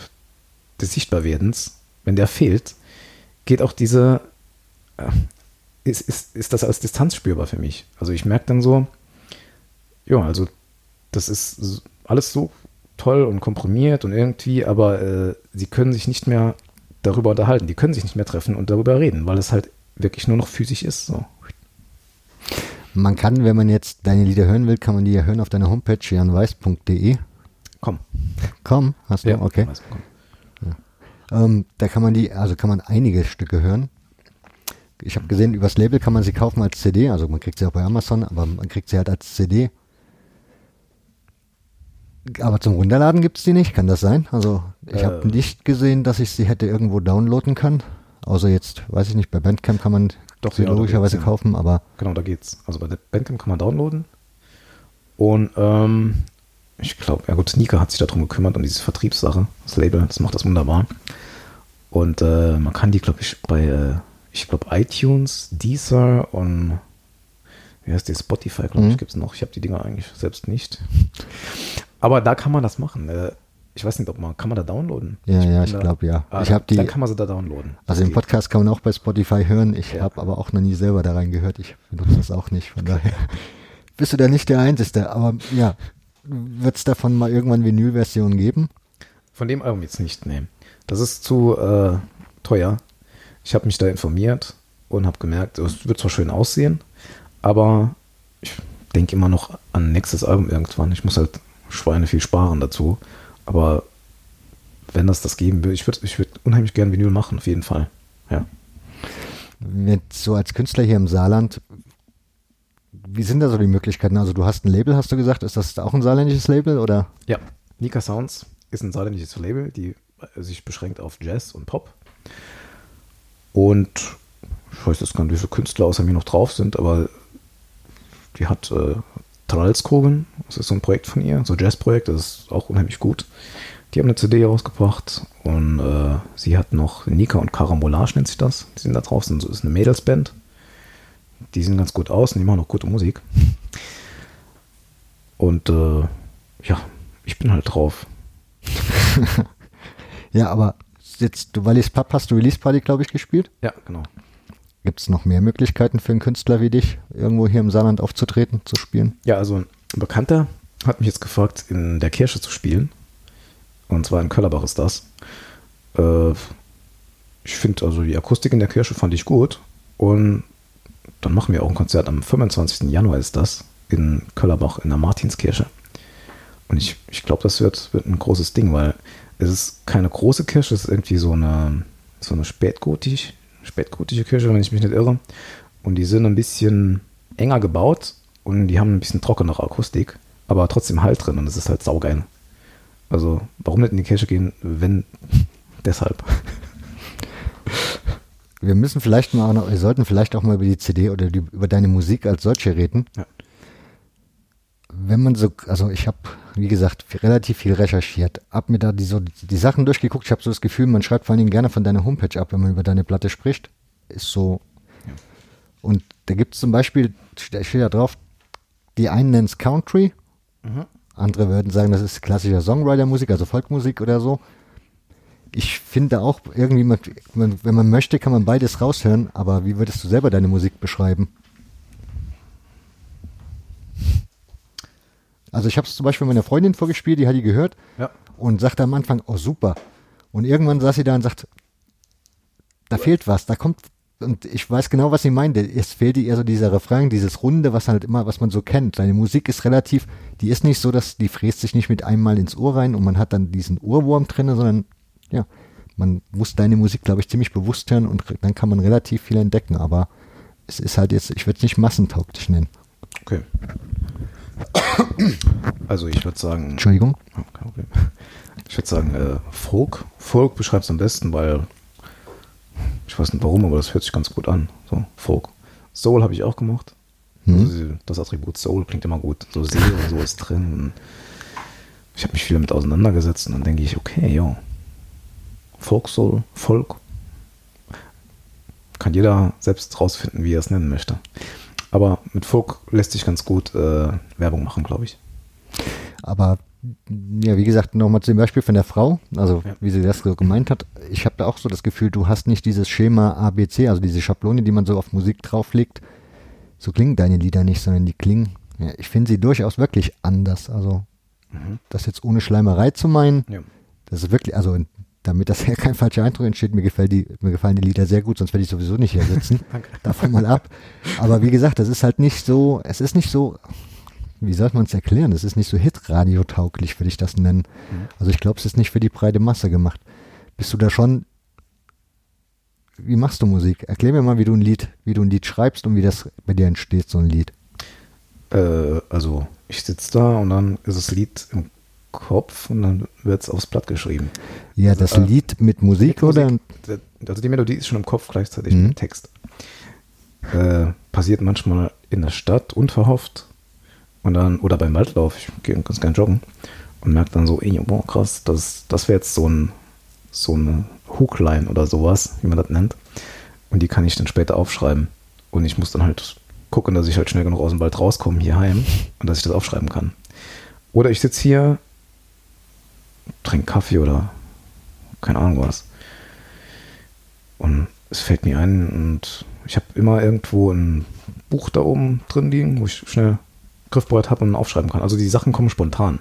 des Sichtbarwerdens, wenn der fehlt, geht auch diese, äh, ist, ist, ist das als Distanz spürbar für mich. Also ich merke dann so, ja, also das ist alles so toll und komprimiert und irgendwie, aber äh, sie können sich nicht mehr darüber unterhalten, die können sich nicht mehr treffen und darüber reden, weil es halt wirklich nur noch physisch ist. So. Man kann, wenn man jetzt deine Lieder hören will, kann man die ja hören auf deiner Homepage janweiß.de. Komm. Komm, hast du? okay. weiß, komm. Ähm, da kann man die, also kann man einige Stücke hören. Ich habe gesehen, übers Label kann man sie kaufen als CD, also man kriegt sie auch bei Amazon, aber man kriegt sie halt als CD. Aber zum Runterladen gibt's die nicht, kann das sein? Also ich habe Äh. nicht gesehen, dass ich sie hätte irgendwo downloaden können. Außer jetzt, weiß ich nicht, bei Bandcamp kann man Doch, sie da logischerweise kaufen, aber Genau, da geht's. Also bei der Bandcamp kann man downloaden. Und ähm, ich glaube, ja gut, Sneaker hat sich darum gekümmert, um diese Vertriebssache. Das Label, das macht das wunderbar. Und äh, man kann die, glaube ich, bei, äh, ich glaube, iTunes, Deezer und wie heißt die, Spotify, glaube Mhm. ich, gibt es noch. Ich habe die Dinger eigentlich selbst nicht. Aber da kann man das machen. Äh, ich weiß nicht, ob man, kann man da downloaden? Ja, ja, bin ich da- glaub, ja. Ah, Ich hab die- Dann kann man sie da downloaden. also im geht. Podcast kann man auch bei Spotify hören. Ich Ja. habe aber auch noch nie selber da reingehört. Ich benutze das auch nicht. Von daher bist du da nicht der Einzige. Aber ja, wird es davon mal irgendwann Vinyl-Versionen geben? Von dem Album jetzt nicht, nee. Das ist zu äh, teuer. Ich habe mich da informiert und habe gemerkt, es wird zwar schön aussehen, aber ich denke immer noch an nächstes Album irgendwann. Ich muss halt Schweine viel sparen dazu. Aber wenn das das geben will, ich würde ich würd unheimlich gern Vinyl machen, auf jeden Fall. Ja. Mit, so als Künstler hier im Saarland, wie sind da so die Möglichkeiten? Also du hast ein Label, hast du gesagt. Ist das auch ein saarländisches Label oder? Ja, Nika Sounds ist ein saarländisches Label, die äh, sich beschränkt auf Jazz und Pop. Und ich weiß jetzt gar nicht, wie viele Künstler außer mir noch drauf sind, aber die hat äh, Tralskogen, das ist so ein Projekt von ihr, so ein Jazzprojekt, das ist auch unheimlich gut. Die haben eine CD rausgebracht und äh, sie hat noch Nika und Carambolage nennt sich das. Die sind da draußen, so ist eine Mädelsband. Die sehen ganz gut aus und die machen auch gute Musik. Und äh, ja, ich bin halt drauf. Ja, aber jetzt, du Wallis Pub hast du Release Party, glaube ich, gespielt. Ja, genau. Gibt es noch mehr Möglichkeiten für einen Künstler wie dich, irgendwo hier im Saarland aufzutreten, zu spielen? Ja, also ein Bekannter, hat mich jetzt gefragt, in der Kirche zu spielen. Und zwar in Köllerbach ist das. Äh, ich finde also die Akustik in der Kirche fand ich gut. Und dann machen wir auch ein Konzert am 25. Januar ist das in Köllerbach in der Martinskirche. Und ich, ich glaube, das wird, wird ein großes Ding, weil es ist keine große Kirche, es ist irgendwie so eine, so eine spätgotisch, spätgotische Kirche, wenn ich mich nicht irre. Und die sind ein bisschen enger gebaut und die haben ein bisschen trockenere Akustik, aber trotzdem Halt drin und es ist halt saugeil. Also, warum nicht in die Kirche gehen, wenn deshalb? Wir müssen vielleicht mal, wir sollten vielleicht auch mal über die CD oder die, über deine Musik als solche reden. Ja. Wenn man so, also ich habe, wie gesagt, relativ viel recherchiert, hab mir da die, so, die Sachen durchgeguckt. Ich habe so das Gefühl, man schreibt vor allen Dingen gerne von deiner Homepage ab, wenn man über deine Platte spricht. Ist so. Und da gibt es zum Beispiel, da steht da drauf, die einen nennen es Country, andere würden sagen, das ist klassischer Songwriter-Musik, also Folkmusik oder so. Ich finde auch irgendwie, man, wenn man möchte, kann man beides raushören, aber wie würdest du selber deine Musik beschreiben? Also ich habe es zum Beispiel meiner Freundin vorgespielt, die hat die gehört Ja. und sagte am Anfang, oh super. Und irgendwann saß sie da und sagt, da fehlt was, da kommt, und ich weiß genau, was sie meinte. Es fehlte ihr so dieser Refrain, dieses Runde, was halt immer, was man so kennt. Deine Musik ist relativ, die ist nicht so, dass die fräst sich nicht mit einmal ins Ohr rein und man hat dann diesen Ohrwurm drinne, sondern ja, man muss deine Musik, glaube ich, ziemlich bewusst hören und dann kann man relativ viel entdecken, aber es ist halt jetzt, ich würde es nicht massentauglich nennen. Okay. Also ich würde sagen, Entschuldigung. Ich würde sagen, äh, Folk. Folk beschreibt es am besten, weil ich weiß nicht warum, aber das hört sich ganz gut an. So, Folk. Soul habe ich auch gemacht. Mhm. Also das Attribut Soul klingt immer gut. So Seele und so ist drin. Ich habe mich viel damit auseinandergesetzt und dann denke ich, okay, ja. Folk, Soul, Folk. Kann jeder selbst rausfinden, wie er es nennen möchte. Aber mit Folk lässt sich ganz gut äh, Werbung machen, glaube ich. Aber ja, wie gesagt, nochmal zum Beispiel von der Frau, also Ja. wie sie das so gemeint hat, ich habe da auch so das Gefühl, du hast nicht dieses Schema ABC, also diese Schablone, die man so auf Musik drauflegt. So klingen deine Lieder nicht, sondern die klingen, ja, ich finde sie durchaus wirklich anders. Also das jetzt ohne Schleimerei zu meinen, Ja. das ist wirklich, also damit das ja kein falscher Eindruck entsteht, mir, gefällt die, mir gefallen die Lieder sehr gut, sonst werde ich sowieso nicht hier sitzen. Davon mal ab. Aber wie gesagt, das ist halt nicht so, es ist nicht so, wie soll man es erklären? Es ist nicht so Hit-Radio-tauglich, würde ich das nennen. Also ich glaube, es ist nicht für die breite Masse gemacht. Bist du da schon, wie machst du Musik? Erklär mir mal, wie du ein Lied, wie du ein Lied schreibst und wie das bei dir entsteht, so ein Lied. Äh, also ich sitze da und dann ist das Lied im Kopf und dann wird es aufs Blatt geschrieben. Ja, Also, das äh, Lied mit Musik, oder? Musik, Also die Melodie ist schon im Kopf gleichzeitig Mhm. mit dem Text. Äh, passiert manchmal in der Stadt unverhofft und dann oder beim Waldlauf. Ich gehe ganz gern joggen und merke dann so, ey, boah, krass, das, das wäre jetzt so ein so eine Hookline oder sowas, wie man das nennt. Und die kann ich dann später aufschreiben. Und ich muss dann halt gucken, dass ich halt schnell genug aus dem Wald rauskomme hier heim und dass ich das aufschreiben kann. Oder ich sitze hier, trinke Kaffee oder keine Ahnung was. Und es fällt mir ein und ich habe immer irgendwo ein Buch da oben drin liegen, wo ich schnell Griffbereit habe und aufschreiben kann. Also die Sachen kommen spontan.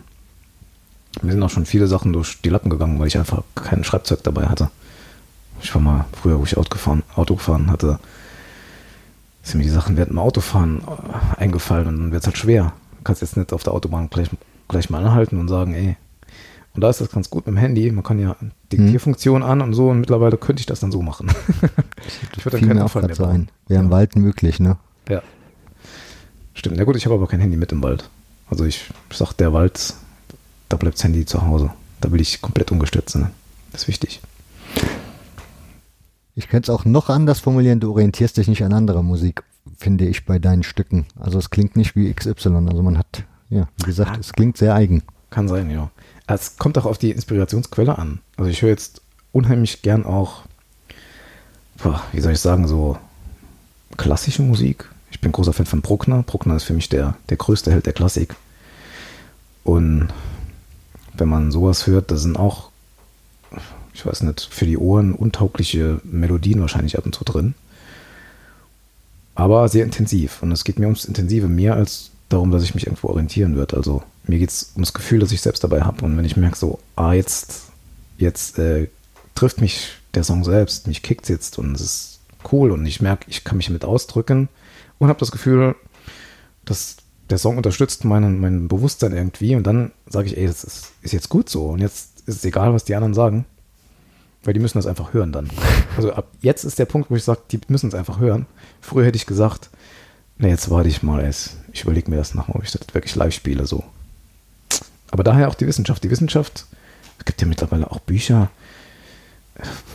Mir sind auch schon viele Sachen durch die Lappen gegangen, weil ich einfach kein Schreibzeug dabei hatte. Ich war mal früher, wo ich Auto gefahren, Auto gefahren hatte, sind mir die Sachen während dem Autofahren äh, eingefallen und dann wird es halt schwer. Du kannst jetzt nicht auf der Autobahn gleich, gleich mal anhalten und sagen, ey. Und da ist das ganz gut mit dem Handy. Man kann ja Diktierfunktion an und so und mittlerweile könnte ich das dann so machen. ich würde dann keinen gerade mehr so bauen. ein. Wäre im Wald möglich, ne? Ja. Stimmt. Na gut, ich habe aber kein Handy mit im Wald. Also ich sag, der Wald, da bleibt das Handy zu Hause. Da will ich komplett ungestört sein. Das ist wichtig. Ich könnte es auch noch anders formulieren, du orientierst dich nicht an anderer Musik, finde ich, bei deinen Stücken. Also es klingt nicht wie XY. Also man hat, ja, wie gesagt, Ah. es klingt sehr eigen. Kann sein, ja. Es kommt auch auf die Inspirationsquelle an. Also ich höre jetzt unheimlich gern auch, wie soll ich sagen, so klassische Musik. Ich bin großer Fan von Bruckner. Bruckner ist für mich der, der größte Held der Klassik. Und wenn man sowas hört, da sind auch, ich weiß nicht, für die Ohren untaugliche Melodien wahrscheinlich ab und zu drin. Aber sehr intensiv. Und es geht mir ums Intensive mehr als darum, dass ich mich irgendwo orientieren würde. Also mir geht es ums Gefühl, das ich selbst dabei habe. Und wenn ich merke, so, ah, jetzt, jetzt äh, trifft mich der Song selbst, mich kickt jetzt und es ist cool und ich merke, ich kann mich damit ausdrücken und habe das Gefühl, dass der Song unterstützt mein, mein Bewusstsein irgendwie und dann sage ich, ey, das ist, ist jetzt gut so und jetzt ist es egal, was die anderen sagen, weil die müssen das einfach hören dann. Also ab jetzt ist der Punkt, wo ich sage, die müssen es einfach hören. Früher hätte ich gesagt, nee, jetzt warte ich mal, erst. ich überlege mir das nochmal, ob ich das wirklich live spiele, so. Aber daher auch die Wissenschaft. Die Wissenschaft, es gibt ja mittlerweile auch Bücher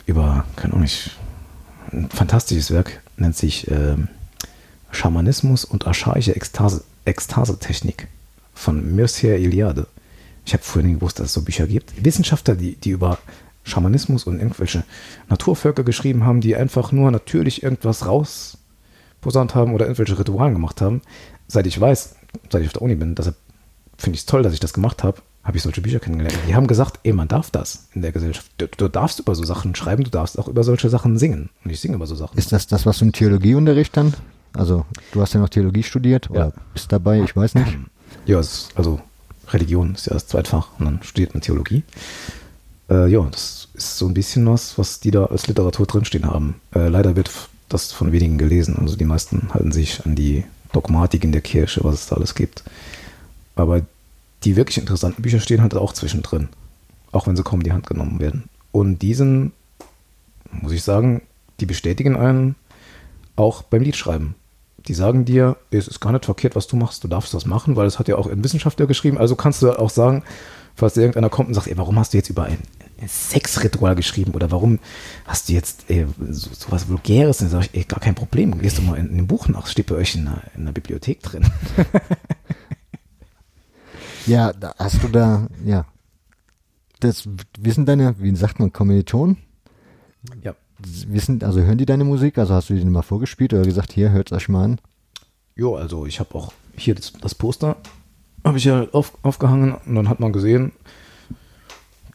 über, keine Ahnung, ein fantastisches Werk, nennt sich ähm, Schamanismus und archaische Ekstase, Ekstasetechnik von Mircea Eliade. Ich habe vorhin gewusst, dass es so Bücher gibt. Wissenschaftler, die, die über Schamanismus und irgendwelche Naturvölker geschrieben haben, die einfach nur natürlich irgendwas rausposaunt haben oder irgendwelche Ritualen gemacht haben. Seit ich weiß, seit ich auf der Uni bin, deshalb finde ich es toll, dass ich das gemacht habe, habe ich solche Bücher kennengelernt. Die haben gesagt, ey, man darf das in der Gesellschaft. Du, du, darfst über so Sachen schreiben, du darfst auch über solche Sachen singen. Und ich singe über so Sachen. Ist das das, was du im Theologieunterricht dann? Also, du hast ja noch Theologie studiert oder Ja. bist dabei, ich weiß nicht. Ja, also Religion ist ja das Zweitfach und dann studiert man Theologie. Äh, ja, das ist so ein bisschen was, was die da als Literatur drinstehen haben. Äh, leider wird das von wenigen gelesen. Also die meisten halten sich an die Dogmatik in der Kirche, was es da alles gibt. Aber die wirklich interessanten Bücher stehen halt auch zwischendrin. Auch wenn sie kaum in die Hand genommen werden. Und diesen, muss ich sagen, die bestätigen einen auch beim Liedschreiben. Die sagen dir, es ist gar nicht verkehrt, was du machst, du darfst das machen, weil es hat ja auch ein Wissenschaftler geschrieben. Also kannst du auch sagen, falls irgendeiner kommt und sagt, ey, warum hast du jetzt über ein, Sexritual geschrieben oder warum hast du jetzt ey, so, so was Vulgäres? Dann sage ich, ey, gar kein Problem, gehst du mal in, in dem Buch nach, steht bei euch in der, in der Bibliothek drin. Ja, da hast du da, ja. Das wissen deine, wie sagt man, Kommilitonen? ja. Wissen, also hören die deine Musik? Also hast du denen mal vorgespielt oder gesagt, hier, hört euch mal an? Jo, also ich habe auch hier das, das Poster, habe ich ja auf, aufgehangen und dann hat man gesehen,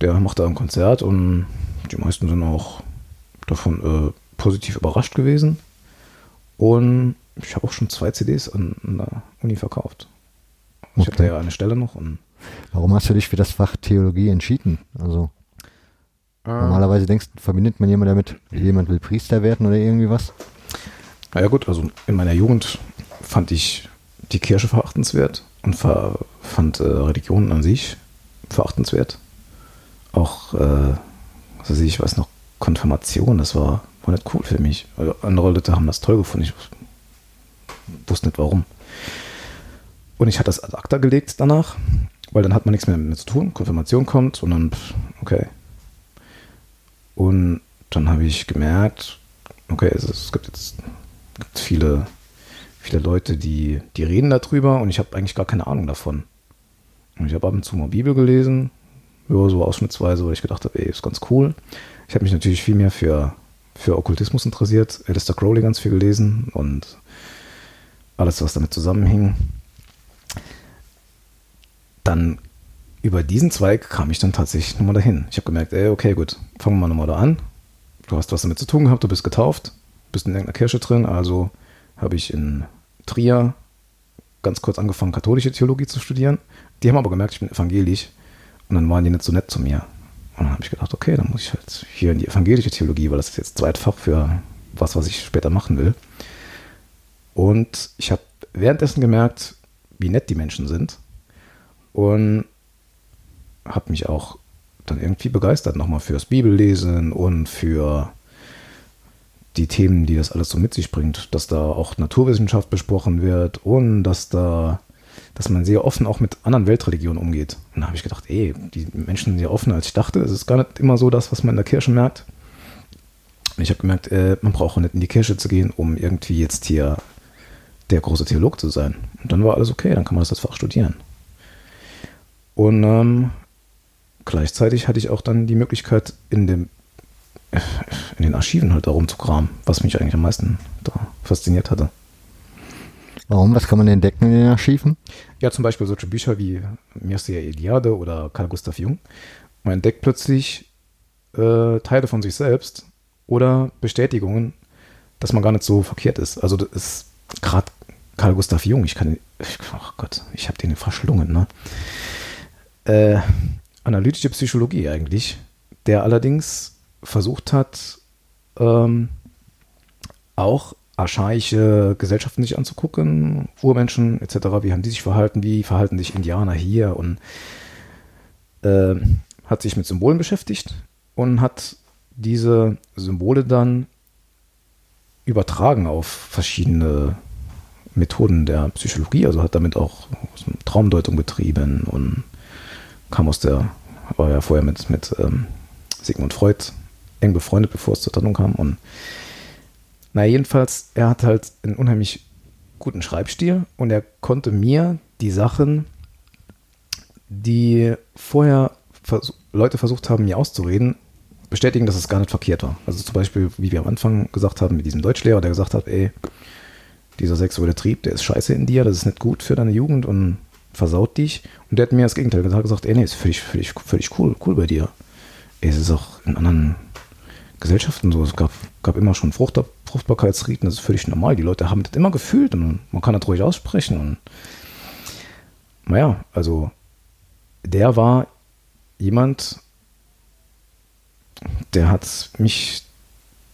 der macht da ein Konzert und die meisten sind auch davon äh, positiv überrascht gewesen. Und ich habe auch schon zwei CDs an, an der Uni verkauft. Ich habe da ja eine Stelle noch und Warum hast du dich für das Fach Theologie entschieden? Also äh, normalerweise denkst, verbindet man jemand damit, jemand will Priester werden oder irgendwie was? naja gut, also in meiner Jugend fand ich die Kirche verachtenswert und ver, fand äh, Religionen an sich verachtenswert. Auch, äh, was weiß ich, ich weiß noch, Konfirmation, das war, war nicht cool für mich. Also andere Leute haben das toll gefunden, ich wusste nicht warum. Und ich hatte das ad acta gelegt danach, weil dann hat man nichts mehr mit zu tun. Konfirmation kommt und dann, okay. Und dann habe ich gemerkt, okay, es, es gibt jetzt gibt viele, viele Leute, die, die reden darüber und ich habe eigentlich gar keine Ahnung davon. Und ich habe ab und zu mal Bibel gelesen, ja, so ausschnittsweise, weil ich gedacht habe, ey, ist ganz cool. Ich habe mich natürlich viel mehr für, für Okkultismus interessiert, Alistair Crowley ganz viel gelesen und alles, was damit zusammenhing. Dann über diesen Zweig kam ich dann tatsächlich nochmal dahin. Ich habe gemerkt, ey, okay, gut, fangen wir mal nochmal da an. Du hast was damit zu tun gehabt, du bist getauft, bist in irgendeiner Kirche drin, also habe ich in Trier ganz kurz angefangen, katholische Theologie zu studieren. Die haben aber gemerkt, ich bin evangelisch und dann waren die nicht so nett zu mir. Und dann habe ich gedacht, okay, dann muss ich halt hier in die evangelische Theologie, weil das ist jetzt Zweitfach für was, was ich später machen will. Und ich habe währenddessen gemerkt, wie nett die Menschen sind und habe mich auch dann irgendwie begeistert nochmal fürs Bibellesen und für die Themen, die das alles so mit sich bringt, dass da auch Naturwissenschaft besprochen wird und dass da, dass man sehr offen auch mit anderen Weltreligionen umgeht. Und da habe ich gedacht, ey, die Menschen sind sehr offener als ich dachte. Es ist gar nicht immer so das, was man in der Kirche merkt. Und ich habe gemerkt, äh, man braucht auch nicht in die Kirche zu gehen, um irgendwie jetzt hier der große Theolog zu sein. Und dann war alles okay, dann kann man das als Fach studieren. Und ähm, gleichzeitig hatte ich auch dann die Möglichkeit, in, dem, in den Archiven halt da rumzukramen, was mich eigentlich am meisten da fasziniert hatte. Warum? Was kann man entdecken in den Archiven? Ja, zum Beispiel solche Bücher wie Mircea Eliade oder Carl Gustav Jung. Man entdeckt plötzlich äh, Teile von sich selbst oder Bestätigungen, dass man gar nicht so verkehrt ist. Also das ist gerade Carl Gustav Jung. Ich kann ich, ach Gott, ich habe den verschlungen, ne? Äh, analytische Psychologie eigentlich, der allerdings versucht hat, ähm, auch archaische Gesellschaften sich anzugucken, Urmenschen etc., wie haben die sich verhalten, wie verhalten sich Indianer hier und äh, hat sich mit Symbolen beschäftigt und hat diese Symbole dann übertragen auf verschiedene Methoden der Psychologie, also hat damit auch Traumdeutung betrieben und kam aus der, war ja vorher mit, mit ähm, Sigmund Freud eng befreundet, bevor es zur Trennung kam und na, jedenfalls, er hat halt einen unheimlich guten Schreibstil und er konnte mir die Sachen, die vorher vers Leute versucht haben, mir auszureden, bestätigen, dass es gar nicht verkehrt war. Also zum Beispiel, wie wir am Anfang gesagt haben, mit diesem Deutschlehrer, der gesagt hat, ey, dieser sexuelle Trieb, der ist scheiße in dir, das ist nicht gut für deine Jugend und versaut dich. Und der hat mir das Gegenteil gesagt, gesagt ey, nee, ist völlig, völlig, völlig cool, cool bei dir. Es ist auch in anderen Gesellschaften so. Es gab, gab immer schon Frucht, Fruchtbarkeitsriten, das ist völlig normal. Die Leute haben das immer gefühlt und man kann das ruhig aussprechen. Und naja, also der war jemand, der hat mich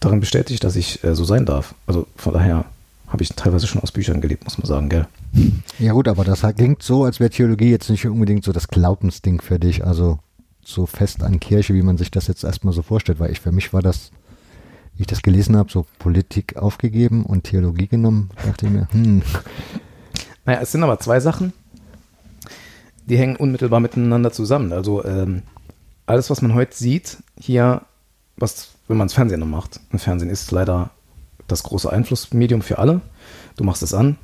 darin bestätigt, dass ich äh, so sein darf. Also von daher habe ich teilweise schon aus Büchern gelebt, muss man sagen, gell? Ja gut, aber das klingt so, als wäre Theologie jetzt nicht unbedingt so das Glaubensding für dich, also so fest an Kirche, wie man sich das jetzt erstmal so vorstellt, weil ich für mich war das, wie ich das gelesen habe, so Politik aufgegeben und Theologie genommen, dachte ich mir, hm. Naja, es sind aber zwei Sachen, die hängen unmittelbar miteinander zusammen. Also ähm, alles, was man heute sieht, hier, was, wenn man das Fernsehen noch macht, und Fernsehen ist leider das große Einflussmedium für alle. Du machst es an.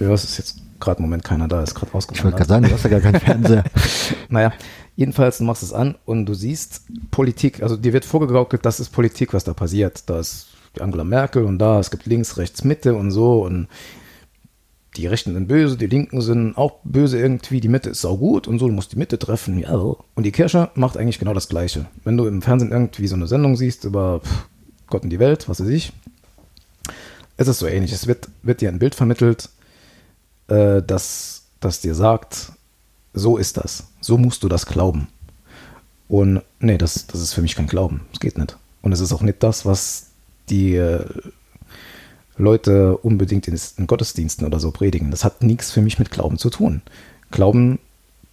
Ja, es ist jetzt gerade im Moment keiner da, ist gerade ausgemacht. Ich wollte gerade sagen, du hast ja gar keinen Fernseher. naja, jedenfalls, du machst es an und du siehst Politik, also dir wird vorgegaukelt, das ist Politik, was da passiert. Da ist die Angela Merkel und da, es gibt links, rechts, Mitte und so und die Rechten sind böse, die Linken sind auch böse irgendwie, die Mitte ist saugut und so, du musst die Mitte treffen. Ja. Und die Kirche macht eigentlich genau das Gleiche. Wenn du im Fernsehen irgendwie so eine Sendung siehst über Gott und die Welt, was weiß ich, es ist so ähnlich. Es wird, wird dir ein Bild vermittelt, äh, das, das dir sagt, so ist das. So musst du das glauben. Und nee, das, das ist für mich kein Glauben. Es geht nicht. Und es ist auch nicht das, was die äh, Leute unbedingt in, in, Gottesdiensten oder so predigen. Das hat nichts für mich mit Glauben zu tun. Glauben,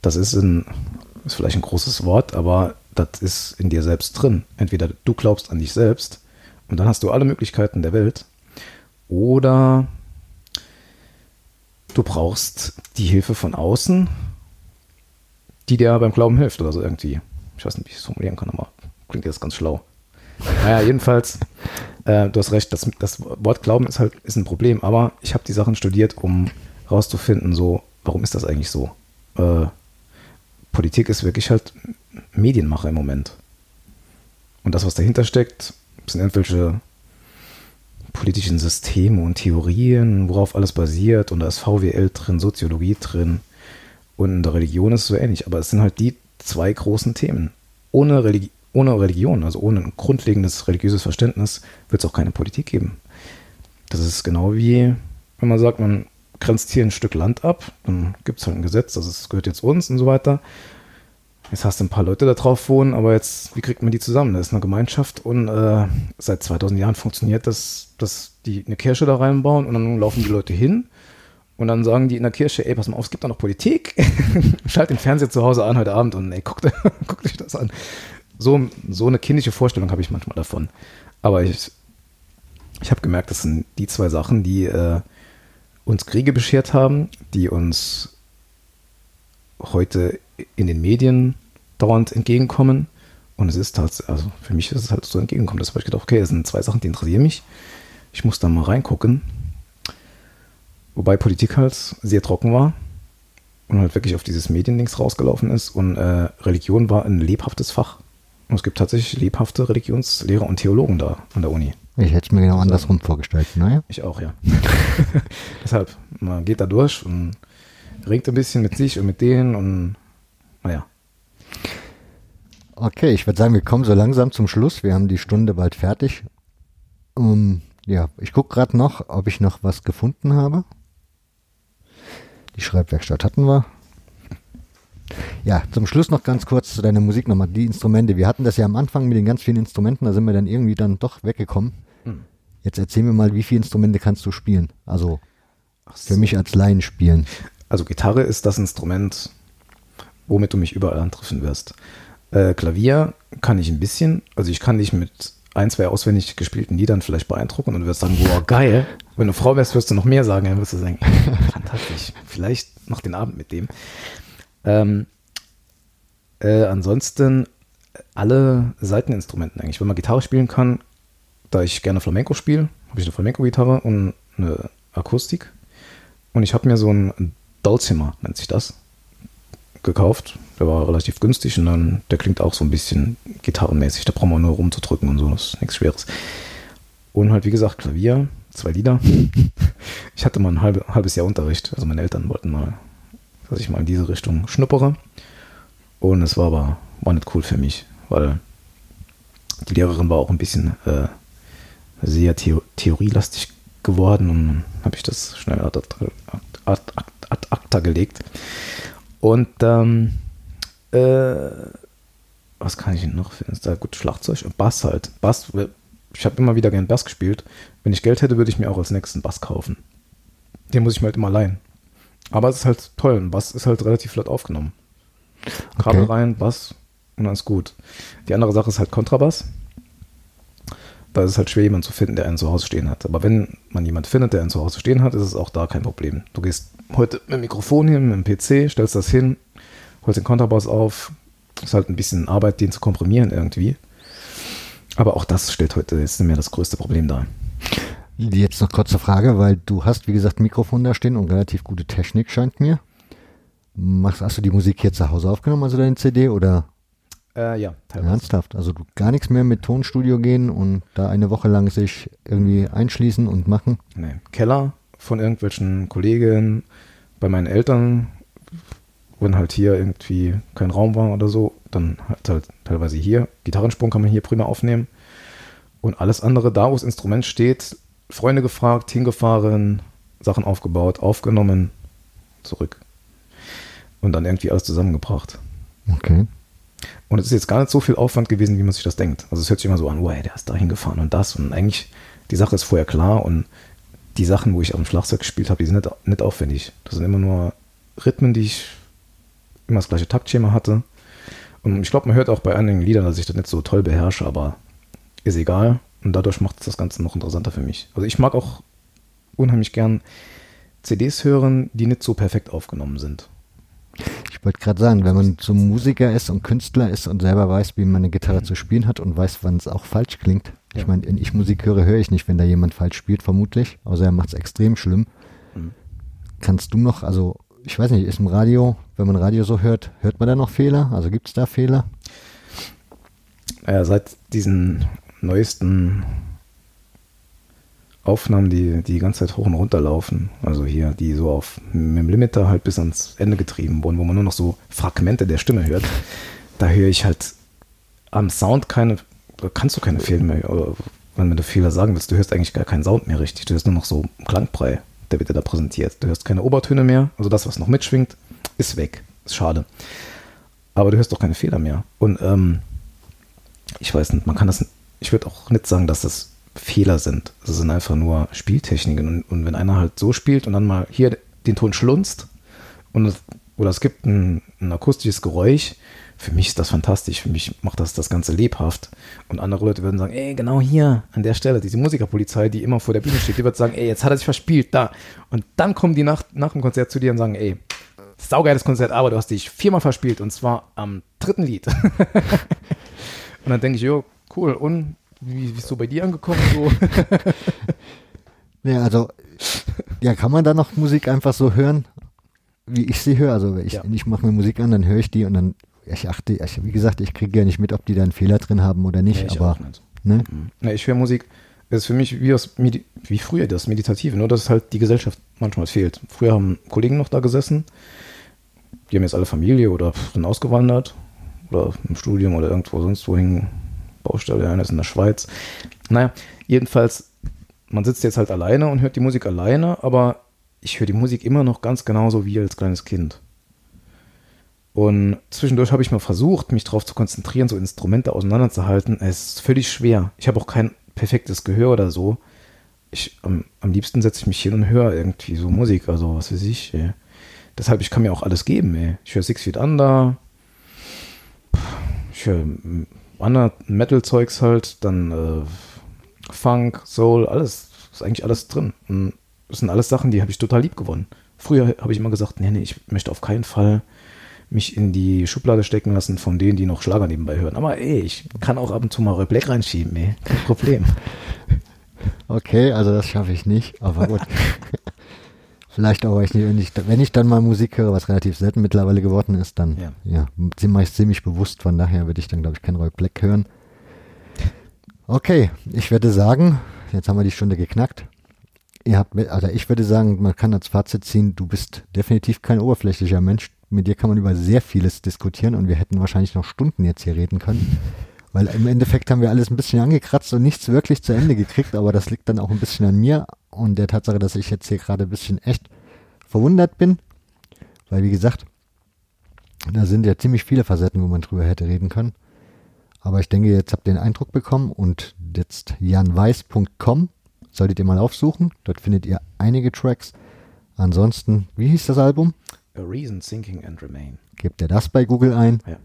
das ist, ein, ist vielleicht ein großes Wort, aber das ist in dir selbst drin. Entweder du glaubst an dich selbst und dann hast du alle Möglichkeiten der Welt oder du brauchst die Hilfe von außen, die dir beim Glauben hilft oder so irgendwie. Ich weiß nicht, wie ich es formulieren kann, aber klingt jetzt ganz schlau. Naja, jedenfalls, äh, du hast recht, das, das Wort Glauben ist halt ist ein Problem, aber ich habe die Sachen studiert, um rauszufinden, so, warum ist das eigentlich so? Äh, Politik ist wirklich halt Medienmacher im Moment. Und das, was dahinter steckt, sind irgendwelche politischen Systeme und Theorien, worauf alles basiert. Und da ist VWL drin, Soziologie drin. Und in der Religion ist es so ähnlich. Aber es sind halt die zwei großen Themen. Ohne, Religi ohne Religion, also ohne ein grundlegendes religiöses Verständnis, wird es auch keine Politik geben. Das ist genau wie, wenn man sagt, man grenzt hier ein Stück Land ab, dann gibt es halt ein Gesetz, das gehört jetzt uns und so weiter. Jetzt hast du ein paar Leute da drauf wohnen, aber jetzt, wie kriegt man die zusammen? Das ist eine Gemeinschaft und äh, seit 2000 Jahren funktioniert das, dass die eine Kirche da reinbauen und dann laufen die Leute hin und dann sagen die in der Kirche, ey, pass mal auf, es gibt da noch Politik. Schalt den Fernseher zu Hause an heute Abend und ey, guckt, guckt euch das an. So, so eine kindische Vorstellung habe ich manchmal davon. Aber ich, ich habe gemerkt, das sind die zwei Sachen, die äh, uns Kriege beschert haben, die uns heute in den Medien dauernd entgegenkommen. Und es ist halt, also für mich ist es halt so entgegengekommen. Das habe ich gedacht, okay, das sind zwei Sachen, die interessieren mich. Ich muss da mal reingucken. Wobei Politik halt sehr trocken war und halt wirklich auf dieses Mediendings rausgelaufen ist. Und äh, Religion war ein lebhaftes Fach. Und es gibt tatsächlich lebhafte Religionslehrer und Theologen da an der Uni. Ich hätte es mir genau also, andersrum vorgestellt, naja. Ich auch, ja. Deshalb, man geht da durch und ringt ein bisschen mit sich und mit denen und naja. Okay, ich würde sagen, wir kommen so langsam zum Schluss. Wir haben die Stunde bald fertig. Um, ja, ich gucke gerade noch, ob ich noch was gefunden habe. Die Schreibwerkstatt hatten wir. Ja, zum Schluss noch ganz kurz zu deiner Musik nochmal. Die Instrumente. Wir hatten das ja am Anfang mit den ganz vielen Instrumenten, da sind wir dann irgendwie dann doch weggekommen. Hm. Jetzt erzähl mir mal, wie viele Instrumente kannst du spielen? Also für mich als Laien spielen. Also Gitarre ist das Instrument, womit du mich überall antreffen wirst. Äh, Klavier kann ich ein bisschen, also ich kann dich mit ein, zwei auswendig gespielten Liedern vielleicht beeindrucken und du wirst sagen, wow, geil. Wenn du Frau wärst, wirst du noch mehr sagen, dann wirst du sagen, fantastisch. Vielleicht noch den Abend mit dem. Ähm, äh, ansonsten alle Seiteninstrumenten eigentlich. Wenn man Gitarre spielen kann, da ich gerne Flamenco spiele, habe ich eine Flamenco-Gitarre und eine Akustik. Und ich habe mir so ein Dulcimer, nennt sich das, gekauft. Der war relativ günstig und dann, der klingt auch so ein bisschen gitarrenmäßig. Da braucht man nur rumzudrücken und so, das ist nichts Schweres. Und halt, wie gesagt, Klavier, zwei Lieder. Ich hatte mal ein halbe, halbes Jahr Unterricht. Also meine Eltern wollten mal, dass ich mal in diese Richtung schnuppere. Und es war aber war nicht cool für mich, weil die Lehrerin war auch ein bisschen äh, sehr theo theorielastig geworden und habe ich das schnell ad acta gelegt. Und ähm, äh, was kann ich noch finden? Ist da gut Schlagzeug und Bass halt. Bass, ich habe immer wieder gern Bass gespielt. Wenn ich Geld hätte, würde ich mir auch als nächsten Bass kaufen. Den muss ich mir halt immer leihen. Aber es ist halt toll. Ein Bass ist halt relativ flott aufgenommen. Kabel Okay. rein, Bass und dann ist gut. Die andere Sache ist halt Kontrabass. Da ist es halt schwer, jemanden zu finden, der einen zu Hause stehen hat. Aber wenn man jemanden findet, der einen zu Hause stehen hat, ist es auch da kein Problem. Du gehst heute mit dem Mikrofon hin, mit dem PC, stellst das hin, holst den Kontrabass auf. Ist halt ein bisschen Arbeit, den zu komprimieren irgendwie. Aber auch das stellt heute jetzt nicht mehr das größte Problem dar. Jetzt noch kurze Frage, weil du hast, wie gesagt, ein Mikrofon da stehen und relativ gute Technik scheint mir. Machst, hast du die Musik hier zu Hause aufgenommen, also deine CD, oder Äh, ja, teilweise. ernsthaft? Also du gar nichts mehr mit Tonstudio gehen und da eine Woche lang sich irgendwie einschließen und machen? Nee. Keller von irgendwelchen Kollegen bei meinen Eltern, wenn halt hier irgendwie kein Raum war oder so, dann halt, halt teilweise hier. Gitarrensprung kann man hier prima aufnehmen. Und alles andere, da wo das Instrument steht, Freunde gefragt, hingefahren, Sachen aufgebaut, aufgenommen, zurück. Und dann irgendwie alles zusammengebracht. Okay. Und es ist jetzt gar nicht so viel Aufwand gewesen, wie man sich das denkt. Also es hört sich immer so an, oh, ey, der ist da hingefahren und das. Und eigentlich, die Sache ist vorher klar und die Sachen, wo ich auf dem Schlagzeug gespielt habe, die sind nicht, nicht aufwendig. Das sind immer nur Rhythmen, die ich immer das gleiche Taktschema hatte. Und ich glaube, man hört auch bei einigen Liedern, dass ich das nicht so toll beherrsche, aber ist egal. Und dadurch macht es das Ganze noch interessanter für mich. Also ich mag auch unheimlich gern CDs hören, die nicht so perfekt aufgenommen sind. Ich wollte gerade sagen, wenn man so Musiker ist und Künstler ist und selber weiß, wie man eine Gitarre zu spielen hat und weiß, wann es auch falsch klingt. Ich meine, wenn ich Musik höre, höre ich nicht, wenn da jemand falsch spielt, vermutlich. Außer er macht es extrem schlimm. Mhm. Kannst du noch, also ich weiß nicht, ist im Radio, wenn man Radio so hört, hört man da noch Fehler? Also gibt es da Fehler? Naja, seit diesen neuesten Aufnahmen, die die ganze Zeit hoch und runter laufen, also hier, die so auf mit dem Limiter halt bis ans Ende getrieben wurden, wo man nur noch so Fragmente der Stimme hört, da höre ich halt am Sound keine, kannst du keine Fehler mehr, wenn du Fehler sagen willst, du hörst eigentlich gar keinen Sound mehr richtig, du hörst nur noch so Klangbrei, der wird dir da präsentiert. Du hörst keine Obertöne mehr, also das, was noch mitschwingt, ist weg. Ist schade. Aber du hörst doch keine Fehler mehr. Und ähm, ich weiß nicht, man kann das, ich würde auch nicht sagen, dass das Fehler sind. Das sind einfach nur Spieltechniken. Und, und wenn einer halt so spielt und dann mal hier den Ton schlunzt und es, oder es gibt ein, ein akustisches Geräusch, für mich ist das fantastisch. Für mich macht das das Ganze lebhaft. Und andere Leute würden sagen, ey, genau hier, an der Stelle, diese Musikerpolizei, die immer vor der Bühne steht, die wird sagen, ey, jetzt hat er sich verspielt, da. Und dann kommen die nach, nach dem Konzert zu dir und sagen, ey, saugeiles Konzert, aber du hast dich viermal verspielt und zwar am dritten Lied. und dann denke ich, jo, cool. Und wie wie ist so bei dir angekommen? So? Ja, also, ja, kann man da noch Musik einfach so hören, wie ich sie höre? Also, ich, Ja. ich mache mir Musik an, dann höre ich die und dann, ich achte, ich, wie gesagt, ich kriege ja nicht mit, ob die da einen Fehler drin haben oder nicht, Nee, ich aber, nicht. ne? Ja, ich höre Musik, es ist für mich wie, das Medi wie früher das Meditative, nur dass halt die Gesellschaft manchmal fehlt. Früher haben Kollegen noch da gesessen, die haben jetzt alle Familie oder sind ausgewandert oder im Studium oder irgendwo sonst wohin, Baustelle, einer ist in der Schweiz. Naja, jedenfalls, man sitzt jetzt halt alleine und hört die Musik alleine, aber ich höre die Musik immer noch ganz genauso wie als kleines Kind. Und zwischendurch habe ich mal versucht, mich darauf zu konzentrieren, so Instrumente auseinanderzuhalten. Es ist völlig schwer. Ich habe auch kein perfektes Gehör oder so. Ich, am, am liebsten setze ich mich hin und höre irgendwie so Musik, also was weiß ich. Ey. Deshalb, ich kann mir auch alles geben. Ey. Ich höre Six Feet Under, ich höre andere Metal-Zeugs halt, dann äh, Funk, Soul, alles, ist eigentlich alles drin. Und das sind alles Sachen, die habe ich total lieb gewonnen. Früher habe ich immer gesagt, nee, nee, ich möchte auf keinen Fall mich in die Schublade stecken lassen von denen, die noch Schlager nebenbei hören. Aber ey, ich kann auch ab und zu mal Black reinschieben, ey. Kein Problem. Okay, also das schaffe ich nicht, aber gut. Vielleicht auch, ich nicht, wenn, ich, wenn ich dann mal Musik höre, was relativ selten mittlerweile geworden ist, dann Ja. ja, ziemlich, ziemlich bewusst. Von daher würde ich dann, glaube ich, kein Roy Black hören. Okay, ich würde sagen, jetzt haben wir die Stunde geknackt. Ihr habt, also ich würde sagen, man kann als Fazit ziehen, du bist definitiv kein oberflächlicher Mensch. Mit dir kann man über sehr vieles diskutieren und wir hätten wahrscheinlich noch Stunden jetzt hier reden können. Weil im Endeffekt haben wir alles ein bisschen angekratzt und nichts wirklich zu Ende gekriegt, aber das liegt dann auch ein bisschen an mir und der Tatsache, dass ich jetzt hier gerade ein bisschen echt verwundert bin. Weil, wie gesagt, da sind ja ziemlich viele Facetten, wo man drüber hätte reden können. Aber ich denke, jetzt habt ihr den Eindruck bekommen und jetzt janweiß.com solltet ihr mal aufsuchen. Dort findet ihr einige Tracks. Ansonsten, wie hieß das Album? A Reason, Thinking and Remain. Gebt ihr das bei Google ein Ja.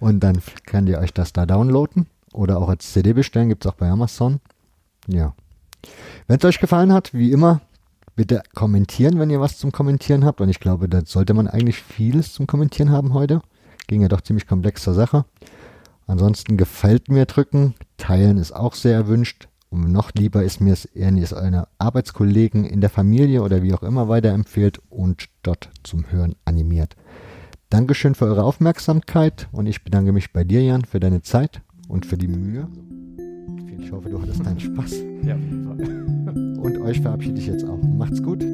Und dann könnt ihr euch das da downloaden oder auch als CD bestellen, gibt es auch bei Amazon. Ja. Wenn es euch gefallen hat, wie immer, bitte kommentieren, wenn ihr was zum Kommentieren habt. Und ich glaube, da sollte man eigentlich vieles zum Kommentieren haben heute. Ging ja doch ziemlich komplex zur Sache. Ansonsten gefällt mir drücken. Teilen ist auch sehr erwünscht. Und noch lieber ist mir es, wenn ihr es einer Arbeitskollegen in der Familie oder wie auch immer weiterempfehlt und dort zum Hören animiert. Dankeschön für eure Aufmerksamkeit und ich bedanke mich bei dir, Jan, für deine Zeit und für die Mühe. Ich hoffe, du hattest deinen Spaß. Ja, auf jeden Fall. Und euch verabschiede ich jetzt auch. Macht's gut.